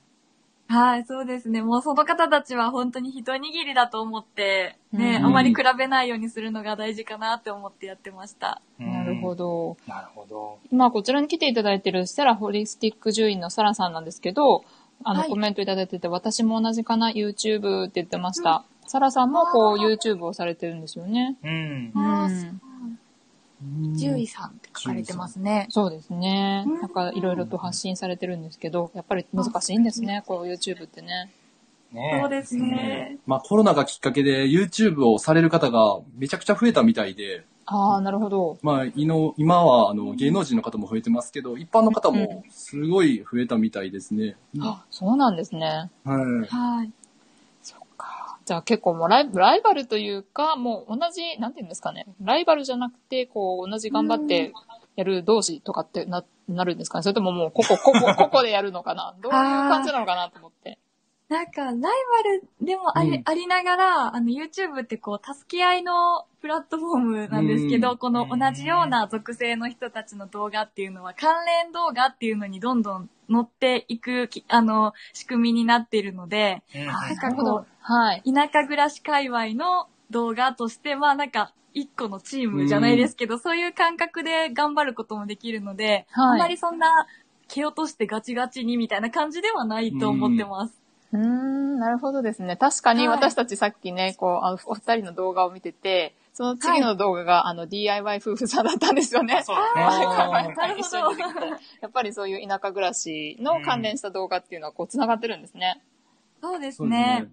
はい、そうですね。もうその方たちは本当に一握りだと思って、ね、うんあまり比べないようにするのが大事かなって思ってやってました。なるほど。ど。なるほど。今こちらに来ていただいているセラホリスティック獣医のサラさんなんですけど、あの、はいコメントいただいてて、私も同じかな、YouTube って言ってました。サラさんもこう YouTube をされてるんですよね。うん。うん獣医さんって書かれてますね。そうですねうん。なんかいろいろと発信されてるんですけど、やっぱり難しいんですね、こう YouTube ってね。ねそうですね。まあコロナがきっかけで YouTube をされる方がめちゃくちゃ増えたみたいで、ああ、なるほど。まあ、いの今はあの芸能人の方も増えてますけど、一般の方もすごい増えたみたいですね。あ、そうなんですね。はい。はい。じゃあ結構もライライバルというか、もう同じ、なんていうんですかね。ライバルじゃなくて、こう、同じ頑張ってやる同士とかってな、なるんですかねそれとももう、ここ、ここ、ここでやるのかなどういう感じなのかなと思って。なんか、ライバルでもあり,、うん。ありながら、あの、YouTube ってこう、助け合いのプラットフォームなんですけど、うん。この同じような属性の人たちの動画っていうのは、関連動画っていうのにどんどん乗っていくき、あの、仕組みになっているので、うんなんかなるほど。こはい。う、田舎暮らし界隈の動画として、まあなんか、一個のチームじゃないですけど、そういう感覚で頑張ることもできるので、はい。あんまりそんな、蹴落としてガチガチにみたいな感じではないと思ってます。うーん、なるほどですね。確かにはい私たちさっきね、こう、あの、お二人の動画を見てて、その次の動画が、あの、DIY 夫婦さんだったんですよね。そうだね。あーはいなるほど一緒にやっぱりそういう田舎暮らしの関連した動画っていうのはこう繋がってるんですね。そうですそうですね。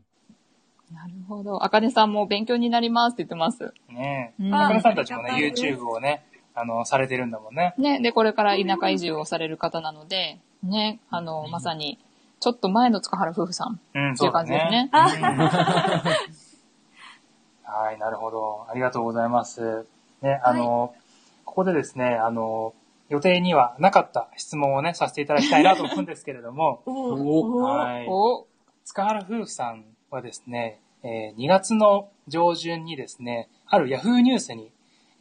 なるほど。あかねさんも勉強になりますって言ってます。ねうん中根さんたちもね、YouTube をね、あの、されてるんだもんね。ね、で、これから田舎移住をされる方なので、ね、あの、まさに、ちょっと前の塚原夫婦さんうん、っていう感じですね。あ はい、なるほど。ありがとうございます。ね、あの、ここでですね、あの、予定にはなかった質問をね、させていただきたいなと思うんですけれども、おはい。お塚原夫婦さんはですね、えー2月の上旬にですね、あるヤフーニュースに、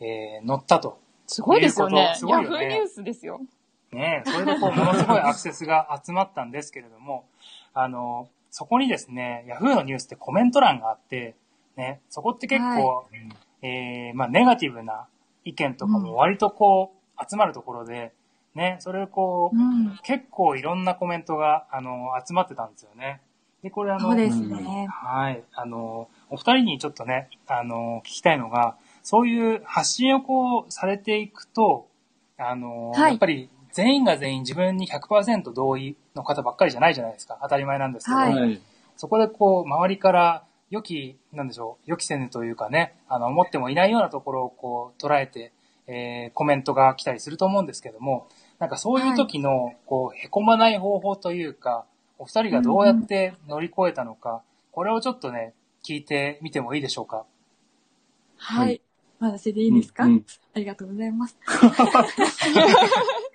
えー載ったと。すごいですよね。すごいよねヤフーニュースですよ。ねそれでこう、ものすごいアクセスが集まったんですけれども、あの、そこにですね、ヤフーのニュースってコメント欄があって、ね、そこって結構、えーまあ、ネガティブな意見とかも割とこう、集まるところで、ね、それをこう、うん結構いろんなコメントが、あの、集まってたんですよね。で、これあの、ね。はい。あの、お二人にちょっとね、あの、聞きたいのが、そういう発信をこうされていくと、あの、はいやっぱり全員が全員自分に100%同意の方ばっかりじゃないじゃないですか。当たり前なんですけど、はいはい。そこでこう、周りから予期、なんでしょう、予期せぬというかね、あの、思ってもいないようなところをこう、捉えて、えーコメントが来たりすると思うんですけども、なんかそういう時の、こう、へこまない方法というか、お二人がどうやって乗り越えたのか、これをちょっとね、聞いてみてもいいでしょうか？ははいい。私でいいですか、うんうんありがとうございます。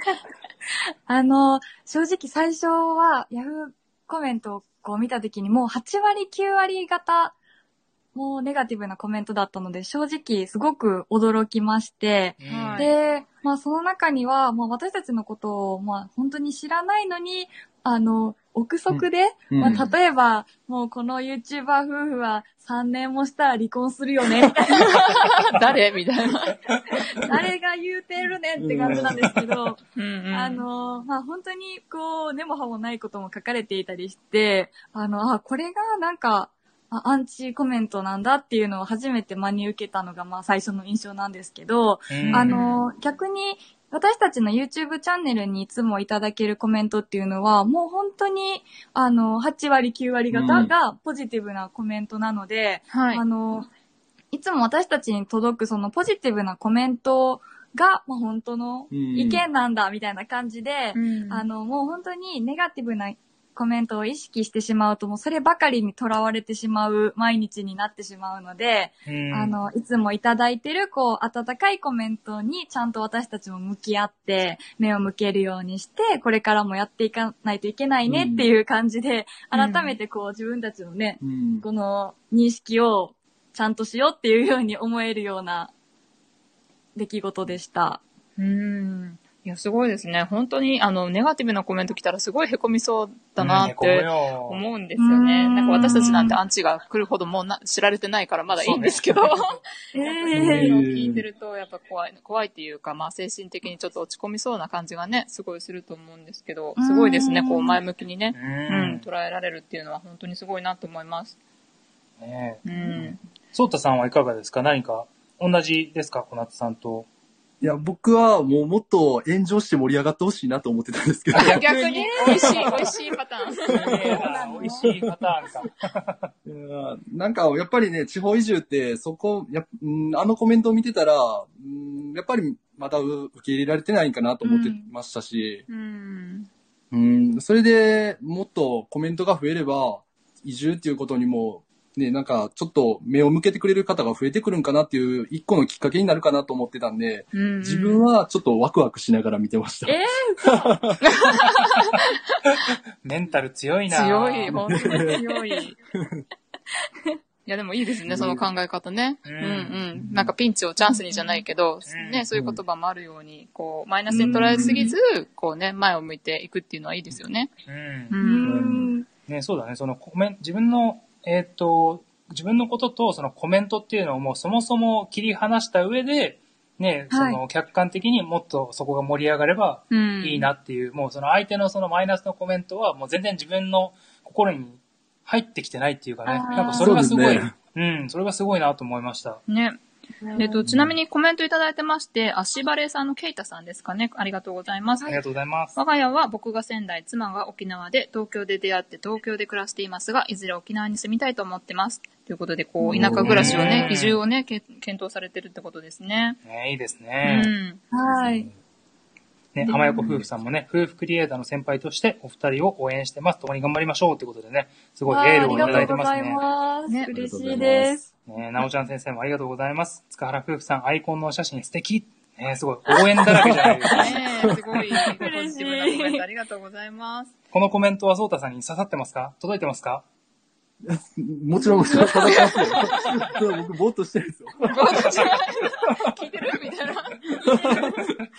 あの、正直最初はヤフーコメントをこう見たときにもう8割9割方もうネガティブなコメントだったので正直すごく驚きまして、はい。で、まあその中には、まあ私たちのことを、まあ本当に知らないのに、あの、憶測で、うん。まあ例えば、もうこの YouTuber 夫婦は3年もしたら離婚するよね、みたいな。誰？みたいな。誰が言うてるねんって感じなんですけど、うんうん。あの、まあ、本当にこう、根も葉もないことも書かれていたりして、あの、あ、これがなんか、あアンチコメントなんだっていうのを初めて真に受けたのが、まあ、最初の印象なんですけど、うん。あの、逆に、私たちの YouTube チャンネルにいつもいただけるコメントっていうのは、もう本当に、あの、8割、9割方がポジティブなコメントなので、はい。あ。の、いつも私たちに届くそのポジティブなコメントが、まあ、本当の意見なんだみたいな感じで、うん。あの、もう本当にネガティブなコメントを意識してしまうと、もうそればかりにとらわれてしまう毎日になってしまうので、うんあの、いつもいただいてる、こう、温かいコメントにちゃんと私たちも向き合って、目を向けるようにして、これからもやっていかないといけないねっていう感じで、うん改めてこう、自分たちのね、うんこの認識をちゃんとしようっていうように思えるような出来事でした。うん。いや、すごいですね。本当に、あの、ネガティブなコメント来たらすごい凹みそうだなってよ。思うんですよね。うん。なんか私たちなんてアンチが来るほどもうな知られてないからまだいいんですけど、え やっぱそういうのを聞いてると、やっぱ怖い、怖いっていうか、まあ精神的にちょっと落ち込みそうな感じがね、すごいすると思うんですけど、すごいですね、うんこう前向きにね、ううんん、捉えられるっていうのは本当にすごいなと思います。ねえ。うん。ソータさんはいかがですか？何か、同じですか？小夏さんと。いや、僕はもうもっと炎上して盛り上がってほしいなと思ってたんですけど。逆に？美味しい、美味しいパターン。美味しいパターンか。なんか、やっぱりね、地方移住って、そこ、やっうんあのコメントを見てたら、うんやっぱりまだう受け入れられてないんかなと思ってましたし、うん。うん、それでもっとコメントが増えれば、移住っていうことにも、ね、なんか、ちょっと目を向けてくれる方が増えてくるんかなっていう、一個のきっかけになるかなと思ってたんで、うん自分はちょっとワクワクしながら見てました。え メンタル強いな強い、本当に強い。いや、でもいいですね、その考え方ね。ううんんうん。なんかピンチをチャンスにじゃないけど、うんね、そういう言葉もあるように、こう、マイナスに捉えすぎず、こうね、前を向いていくっていうのはいいですよね。うんう。。うんん。ね、そうだね。そのコメン自分の、えーっと、自分のこととそのコメントっていうのをもうそもそも切り離した上で、ね、そはいの客観的にもっとそこが盛り上がればうん。いいなっていう、もうその相手のそのマイナスのコメントはもう全然自分の心に入ってきてないっていうかね、なんかそれがすごい、そうねうん、それがすごいなと思いました。ね。えっと、ちなみにコメントいただいてまして、足バレさんのケイタさんですかね。ありがとうございます。ありがとうございます。我が家は僕が仙台、妻が沖縄で、東京で出会って東京で暮らしていますが、いずれ沖縄に住みたいと思ってます。ということで、こう、田舎暮らしをねう、ん移住をね、け検討されてるってことですね。ねいいですうね。ん。はい。ね、浜横夫婦さんもね、夫婦クリエイターの先輩としてお二人を応援してます。共に頑張りましょうということでね、すごいエールをいただいてますありがとうございね。ます。ね嬉しいです。ねなおちゃん先生もありがとうございます。塚原夫婦さん、アイコンのお写真素敵。ねすごい、応援だらけじゃないですか。ねえ、すごい、ポジティブなコメントありがとうございます。このコメントはソータさんに刺さってますか？届いてますか？もちろん、もちろん、叩きますよ。そう僕、ぼーっとしてるんですよ。聞いてる？みたいな。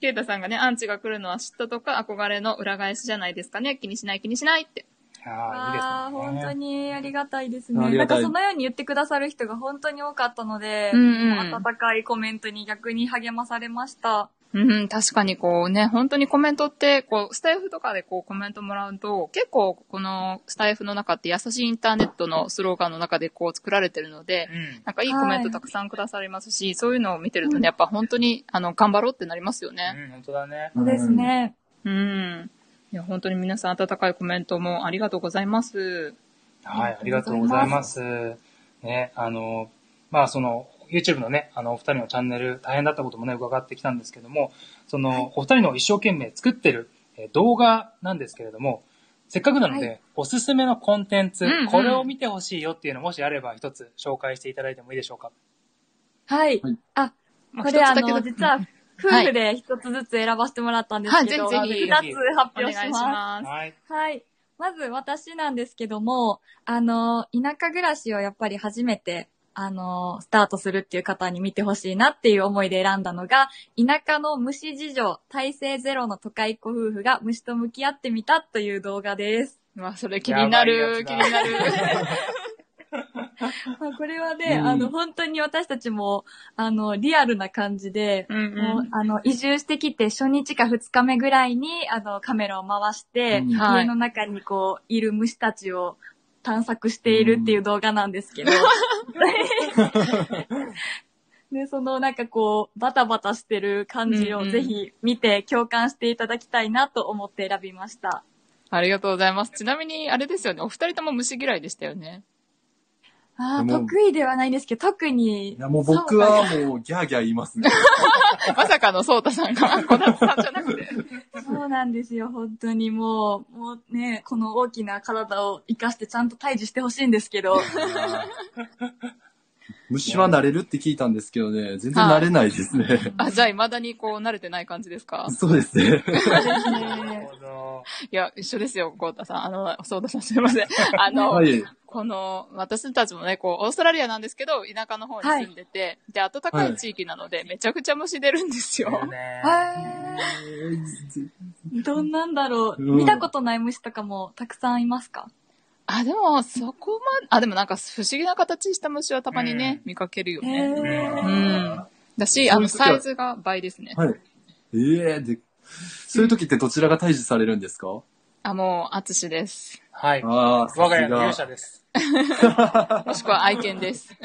ケイタさんがね、アンチが来るのは嫉妬とか憧れの裏返しじゃないですかね。気にしない気にしないって。ああ。本当にありがたいですね。なんかそのように言ってくださる人が本当に多かったので、うんうん温かいコメントに逆に励まされました。うん、確かにこうね、本当にコメントって、こう、スタイフとかでこうコメントもらうと、結構このスタイフの中って優しいインターネットのスローガンの中でこう作られてるので、うん。なんかいいコメントたくさんくださりますし、そういうのを見てるとね、やっぱ本当に、あの、頑張ろうってなりますよね。うん、本当だね。そうですね。うん。いや、本当に皆さん温かいコメントもありがとうございます。はい、ありがとうございます。ね、あの、まあその、YouTube のね、あの、お二人のチャンネル大変だったこともね、伺ってきたんですけども、その、お二人の一生懸命作ってるえー動画なんですけれども、せっかくなので、はおすすめのコンテンツ、うんうんこれを見てほしいよっていうのもしあれば一つ紹介していただいてもいいでしょうか？はい。はいあ、まこれあの、実は、夫婦で一つずつ選ばせてもらったんですけど、はいぜつ発表します。ます。はい。はい。まず私なんですけども、あの、田舎暮らしをやっぱり初めて、あの、スタートするっていう方に見てほしいなっていう思いで選んだのが、田舎の虫事情、体制ゼロの都会っ子夫婦が虫と向き合ってみたという動画です。うわ、それ気になる、気になる。まあこれはね、うん。あの、本当に私たちも、あの、リアルな感じで、うんもう、あの、移住してきて初日か二日目ぐらいに、あの、カメラを回して、うん。はい。家の中にこう、いる虫たちを探索しているっていう動画なんですけど、で、そのなんかこう、バタバタしてる感じうんうん。をぜひ見て共感していただきたいなと思って選びました。ありがとうございます。ちなみに、あれですよね、お二人とも虫嫌いでしたよね。ああ、得意ではないんですけど、特に。いや、もう僕はもうギャーギャー言いますね。まさかのソータさんが、小田さんじゃなくて。そうなんですよ、本当にもう、もうね、この大きな体を活かしてちゃんと退治してほしいんですけど、虫は慣れるって聞いたんですけどね、全然慣れないですね。あ、じゃあ未だにこう慣れてない感じですか？そうですね。なるほど。いや、一緒ですよ、コウタさん。あの、ソータさんすいません。あの、はい。この、私たちもね、こう、オーストラリアなんですけど、田舎の方に住んでて、で、暖かい地域なので、めちゃくちゃ虫出るんですよ。ねはい。どんなんだろう、うん見たことない虫とかもたくさんいますか？あ、でも、そこま、あ、でもなんか不思議な形した虫はたまにね、う見かけるよへね。うー。ん。だし、あの、サイズが倍ですね。はい。ええで、そういう時ってどちらが退治されるんですか？あ、もう、アツシです。はい。ああ、我が家の勇者です。もしくは愛犬です。すごい。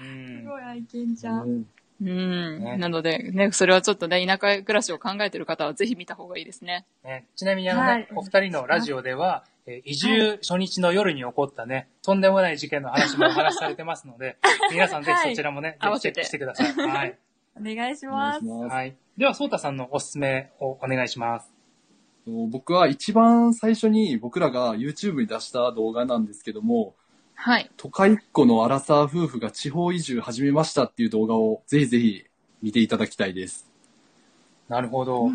うんすごい愛犬ちゃん。うんうん。ねなので、ね、それはちょっとね、田舎暮らしを考えてる方はぜひ見た方がいいですね。ね、ちなみにあのね、はいお二人のラジオでは、えー移住初日の夜に起こったね、とんでもない事件の話もお話しされてますので、皆さんぜひそちらもね、はいチェックしてください。はい。お願いしお願ます。いします。はい。では、そうたさんのおすすめをお願いします。僕は一番最初に僕らが YouTube に出した動画なんですけども、はい。都会っ子のアラサー夫婦が地方移住始めましたっていう動画をぜひぜひ見ていただきたいです。なるほど。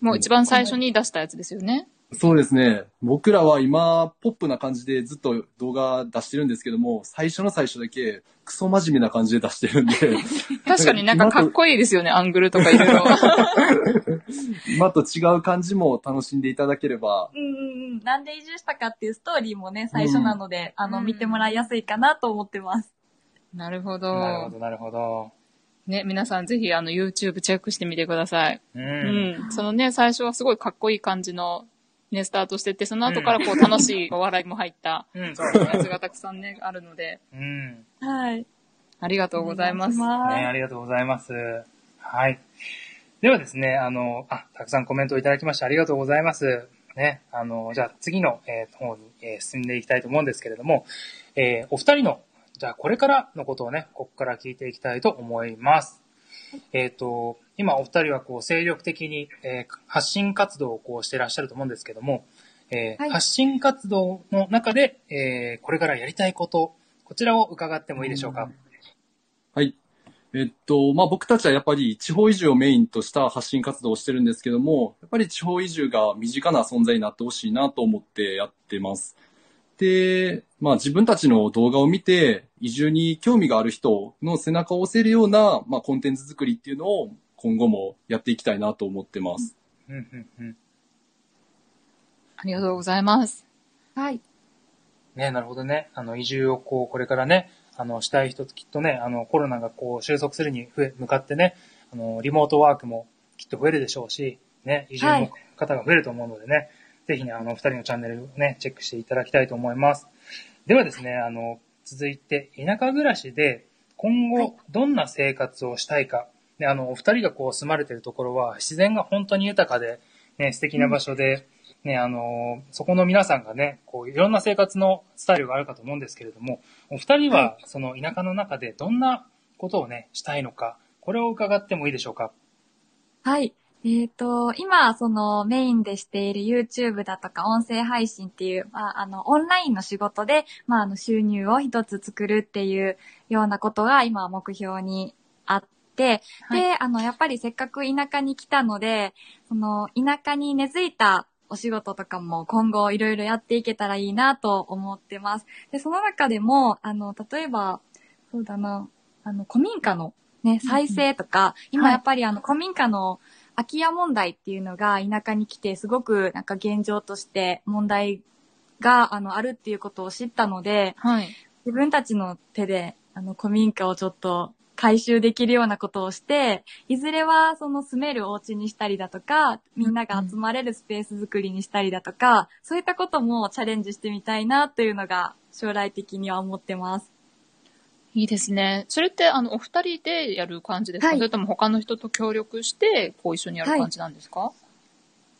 もう一番最初に出したやつですよね。そうですね。僕らは今、ポップな感じでずっと動画出してるんですけども、最初の最初だけクソ真面目な感じで出してるんで、確かになんかかっこいいですよね、アングルとかいろいろ。今と違う感じも楽しんでいただければ、うんうんうん。なんで移住したかっていうストーリーもね、最初なので、あの、うん見てもらいやすいかなと思ってます。なるほなるほど。ど、なるほど。ね、皆さんぜひあの YouTube チェックしてみてください。う。うんん。そのね、最初はすごいかっこいい感じのね、スタートしてって、その後からこう楽しいお笑いも入ったうん、そうですね。やつがたくさんね、あるので、うん。はい。ありがとうございます。お願ね、しありがとうございます。はい。ではですね、あの、あ、たくさんコメントをいただきましてありがとうございます。ね、あの、じゃあ次の、えー方に、えー進んでいきたいと思うんですけれども、えーお二人の、じゃあこれからのことをね、ここから聞いていきたいと思います。えっ、と、今お二人はこう精力的に、えー発信活動をこうしてらっしゃると思うんですけども、えーはい発信活動の中で、えーこれからやりたいこと、こちらを伺ってもいいでしょうか？はい。えっと、まあ、僕たちはやっぱり地方移住をメインとした発信活動をしてるんですけども、やっぱり地方移住が身近な存在になってほしいなと思ってやってます。で、まあ自分たちの動画を見て移住に興味がある人の背中を押せるような、まあ、コンテンツ作りっていうのを今後もやっていきたいなと思ってます。うんうんうんありがとうございます。はい。ね、なるほどね。あの、移住をこう、これからね、あの、したい人きっとね、あの、コロナがこう、収束するに増え、向かってね、あの、リモートワークもきっと増えるでしょうし、ね、移住の方が増えると思うのでね、ぜひね、あの、二人のチャンネルをね、チェックしていただきたいと思います。ではですね、あの、続いて、田舎暮らしで、今はい後、どんな生活をしたいか、で、あの、お二人がこう、住まれてるところは、自然が本当に豊かで、ね、素敵な場所で、ね、あのーそこの皆さんがね、こう、いろんな生活のスタイルがあるかと思うんですけれども、お二人は、その田舎の中でどんなことをね、したいのか、これを伺ってもいいでしょうか？はい。えっ、と、今、そのメインでしている YouTube だとか音声配信っていう、まあ、あの、オンラインの仕事で、まあ、あの、収入を一つ作るっていうようなことが今目標にあって、はいで、あの、やっぱりせっかく田舎に来たので、その、田舎に根付いたお仕事とかも今後いろいろやっていけたらいいなと思ってます。で、その中でも、あの、例えば、そうだな、あの、古民家のね、再生とか、今やっぱりあの、古民家の空き家問題っていうのが田舎に来てすごくなんか現状として問題があのあるっていうことを知ったので、はい。自分たちの手であの古民家をちょっと回収できるようなことをして、いずれはその住めるお家にしたりだとか、みんなが集まれるスペース作りにしたりだとか、そういったこともチャレンジしてみたいなというのが将来的には思ってます。いいですね。それって、あの、お二人でやる感じですか、はいそれとも他の人と協力して、こう一緒にやる感じなんですか、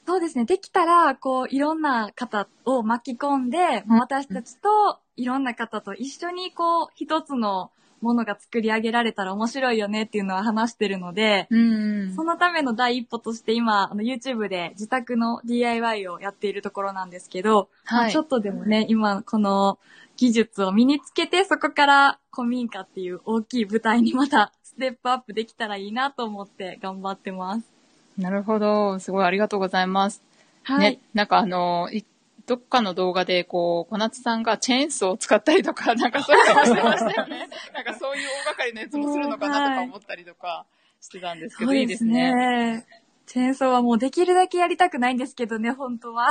そうですね。できたら、こう、いろんな方を巻き込んで、うん私たちといろんな方と一緒に、こう、一つのものが作り上げられたら面白いよねっていうのは話してるので、うんそのための第一歩として今、あの YouTube で自宅の DIY をやっているところなんですけど、まはいあちょ。っとでもね、今この技術を身につけて、そこから古民家っていう大きい舞台にまたステップアップできたらいいなと思って頑張ってます。なるほど。すごいありがとうございます。はい。ね、なんかあの、いどっかの動画で、こう、小夏さんがチェーンソーを使ったりとか、なんかそういうのをしてましたよね。なんかそういう大掛かりなやつもするのかなとか思ったりとかしてたんですけど、いいですね。。チェーンソーはもうできるだけやりたくないんですけどね、本当は。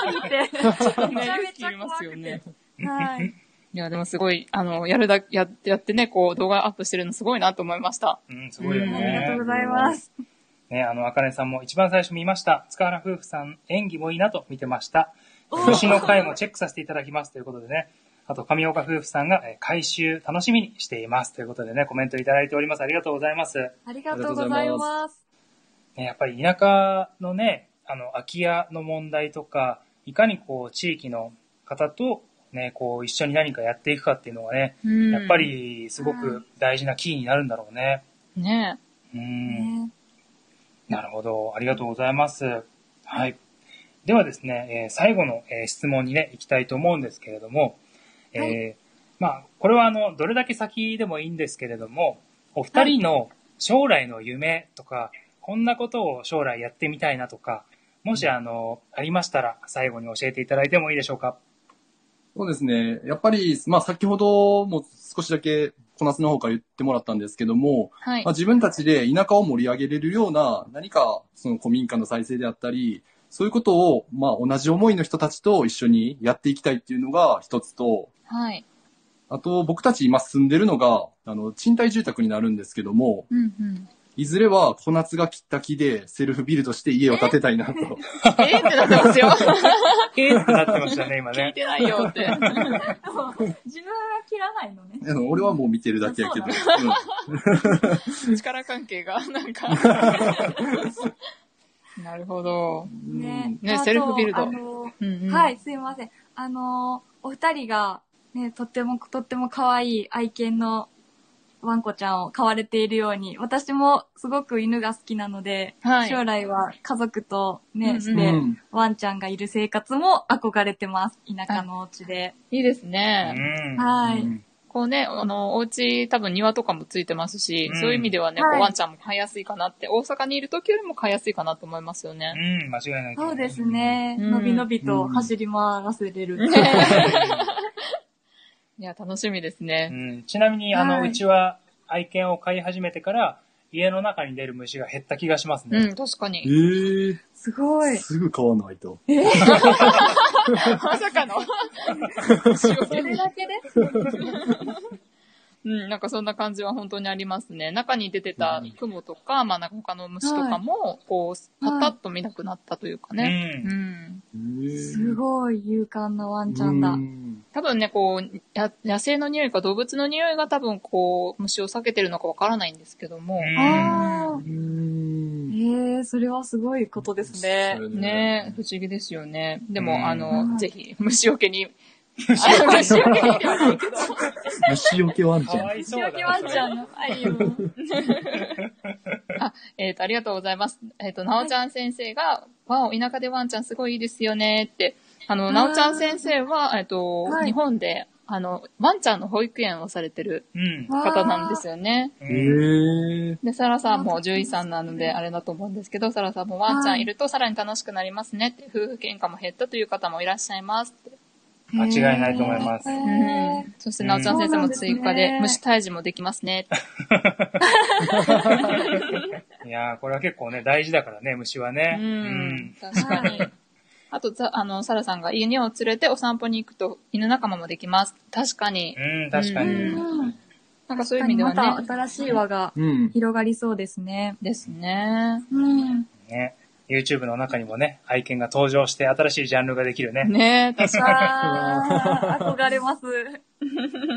怖すぎて。ね、めちゃ勇めちゃ怖くてすよね。はい。いや、でもすごい、あの、やるだ、や、やってね、こう、動画アップしてるのすごいなと思いました。うん、すごいようんね。ありがとうございます。ね、あの、あかねさんも一番最初見ました。塚原夫婦さん、演技もいいなと見てました。おー牛の回もチェックさせていただきますということでね。あと、上岡夫婦さんが、えー回収楽しみにしていますということでね、コメントいただいております。ありがとうございます。ありがとうございます。ね、やっぱり田舎のね、あの、空き家の問題とか、いかにこう、地域の方と、ね、こう、一緒に何かやっていくかっていうのがね、うんやっぱ、り、すごく大事なキーになるんだろうね。ねうん。ねなるほど。ありがとうございます。はい。ではですね、えー最後の、えー質問にね、行きたいと思うんですけれども、えーはいまあ、これはあの、どれだけ先でもいいんですけれども、お二人の将来の夢とか、こんなことを将来やってみたいなとか、もしあの、ありましたら、最後に教えていただいてもいいでしょうか？そうですね。やっぱり、まあ先ほども少しだけ小夏の方から言ってもらったんですけども、はいまあ、。自分たちで田舎を盛り上げれるような何かその古民家の再生であったり、そういうことを、まあ同じ思いの人たちと一緒にやっていきたいっていうのが一つと、はい。あと僕たち今住んでるのが、あの、賃貸住宅になるんですけども、うんうん。いずれは小夏が切った木でセルフビルドして家を建てたいなと。えーってなってますよ。えーってなってましたね、今聞いね。てないよって。自分は切らないのね。俺はもう見てるだけやけど。力関係が、なんか。なるほど。うんねねあセルフビルドそうんうんはい、すいません。あのーお二人が、ね、とっても、とっても可愛い愛犬のワンコちゃんを飼われているように、私もすごく犬が好きなので、はい将来は家族とね、うんうんして、うんワンちゃんがいる生活も憧れてます。田舎のお家で。いいですうね。ん。はいうんこうね、あの、お家多分庭とかもついてますし、うんそういう意味ではね、はいワンちゃんも飼いやすいかなって、大阪にいる時よりも飼いやすいかなと思いますよね。うん、間違いない。そうです。ね。うんのびのびと走り回らせれる。いや、楽しみですうね。ん、ちなみに、あの、はいうちは愛犬を飼い始めてから、家の中に出る虫が減った気がしますね。うん、確かえに。ー、すごい。すぐ買わないと。まさかの。それだけで？うん、なんかそんな感じは本当にありますね。中に出てた雲とか、まあなんか他の虫とかも、こう、パタッと見なくなったというかうね。んう。ん。すごい勇敢なワンちゃんだ。うん多分ね、こう、や野生の匂いか動物の匂いが多分こう、虫を避けてるのかわからないんですけども。ああう。んええそれはすごいことですね。ね不思議ですよね。でも、うんあの、うんぜひ、虫除けに、虫除けに。虫よけワンちゃん。虫よけワンちゃんの愛を。あ、えっ、と、ありがとうございます。えっ、と、なおちゃん先生が、わお、田舎でワンちゃんすごいいいですよねって。あの、なおちゃん先生は、えっ、と、はい日本で、あの、ワンちゃんの保育園をされてるうん。方なんですよね。へうんーで、サラさんも獣医さんなので、あれだと思うんですけど、サラさんもワンちゃんいるとさらに楽しくなりますねって、夫婦喧嘩も減ったという方もいらっしゃいますって。間違いないと思います。そして、なおちゃん先生も追加で、虫退治もできますね。いやー、これは結構ね、大事だからね、虫はね。うん。確かには。あと、ざあの、サラさんが犬を連れてお散歩に行くと犬仲間もできます。確かに。うん、確かに。うんなんかそういう意味ではまね。た新しい輪がうん。広がりそうですね。ですね。うん。ね。YouTube の中にもね、愛犬が登場して新しいジャンルができるね。ねえ、確かあー、憧れます。に。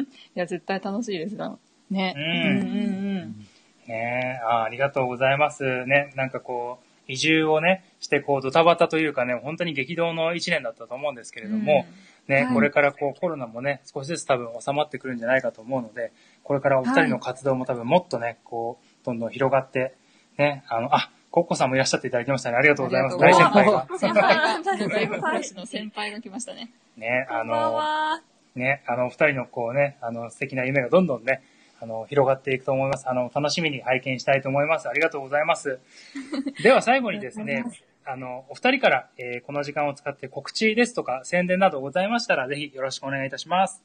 いや、絶対楽しいですよ。ね。うんうんうんねあーありがとうございます。ね、なんかこう、移住をね、してこう、ドタバタというかね、本当に激動の一年だったと思うんですけれうん。ども、ね、はいこれからこうコロナもね、少しずつ多分収まってくるんじゃないかと思うので、これからお二人の活動も多分もっとね、こう、どんどん広がって、ね、あの、あ、コッコさんもいらっしゃっていただきましたね。ありがとうございます。大先輩が。先輩が、先輩の先輩が来ましたね。ね、あの、は。ね、あの、お二人のこうね、あの、素敵な夢がどんどんね、あの、広がっていくと思います。あの、楽しみに拝見したいと思います。ありがとうございます。では最後にですねあの、お二人から、えーこの時間を使って告知ですとか宣伝などございましたら、ぜひよろしくお願いいたします。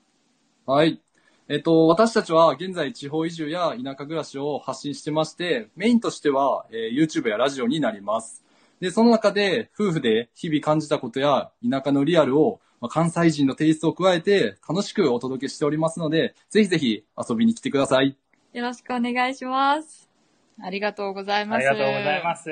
はい。えっと、私たちは現在地方移住や田舎暮らしを発信してまして、メインとしては、えー YouTube やラジオになります。で、その中で夫婦で日々感じたことや田舎のリアルを、まあ、関西人のテイストを加えて楽しくお届けしておりますので、ぜひぜひ遊びに来てください。よろしくお願いします。ありがとうございます。。ありがとうございますす。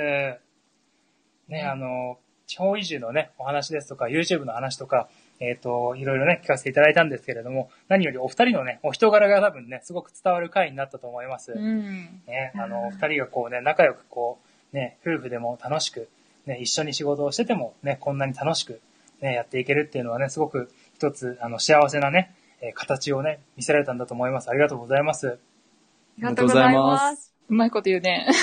ね、あの、地方移住のね、お話ですとか、YouTube の話とか、えっ、と、いろいろね、聞かせていただいたんですけれども、何よりお二人のね、お人柄が多分ね、すごく伝わる回になったと思います。うん。ね、あの、二人がこうね、仲良くこう、ね、夫婦でも楽しく、ね、一緒に仕事をしてても、ね、こんなに楽しく、ね、やっていけるっていうのはね、すごく一つ、あの、幸せなね、えー形をね、見せられたんだと思います。ありがとうございます。ありがとうございます。うまいこと言うね。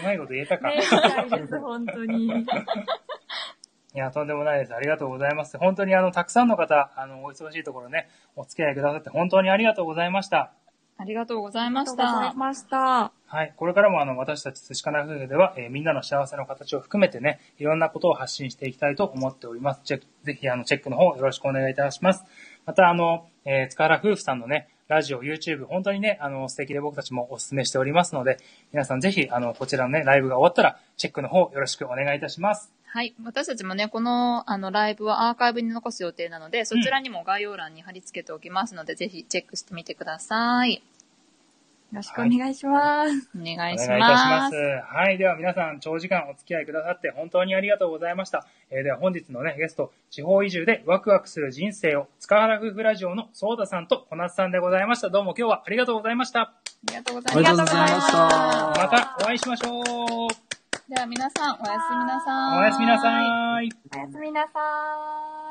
うまいこと言えたか。ね、深いです、本当に。いや、とんでもないです。ありがとうございます。本当にあの、たくさんの方、あの、お忙しいところね、お付き合いくださって本当にありがとうございました。ありがとうございあましたりがとうござい。ました。はい。これからもあの、私たち寿司かな夫婦では、えーみんなの幸せの形を含めてね、いろんなことを発信していきたいと思っております。チェックぜひあの、チェックの方よろしくお願いいたします。またあの、えー、塚原夫婦さんのね、ラジオ、YouTube、本当にね、あの、素敵で僕たちもお勧めしておりますので、皆さんぜひ、あの、こちらのね、ライブが終わったら、チェックの方よろしくお願いいたします。はい。私たちもね、この、あの、ライブはアーカイブに残す予定なので、そちらにも概要欄に貼り付けておきますので、ぜひチェックしてみてください。よろしくお願いします。お願お願いいいしたま。しますす。はい。では皆さん、長時間お付き合いくださって本当にありがとうございました。えーでは本日のね、ゲスト、地方移住でワクワクする人生を、塚原夫婦ラジオのソーダさんと小夏さんでございました。どうも今日はありがとうございました。ありがとうござありいまがとうございまし。た。またお会いしましょう。では皆さん、おやすみなさい。おやすみなさい。おやすみなさーい。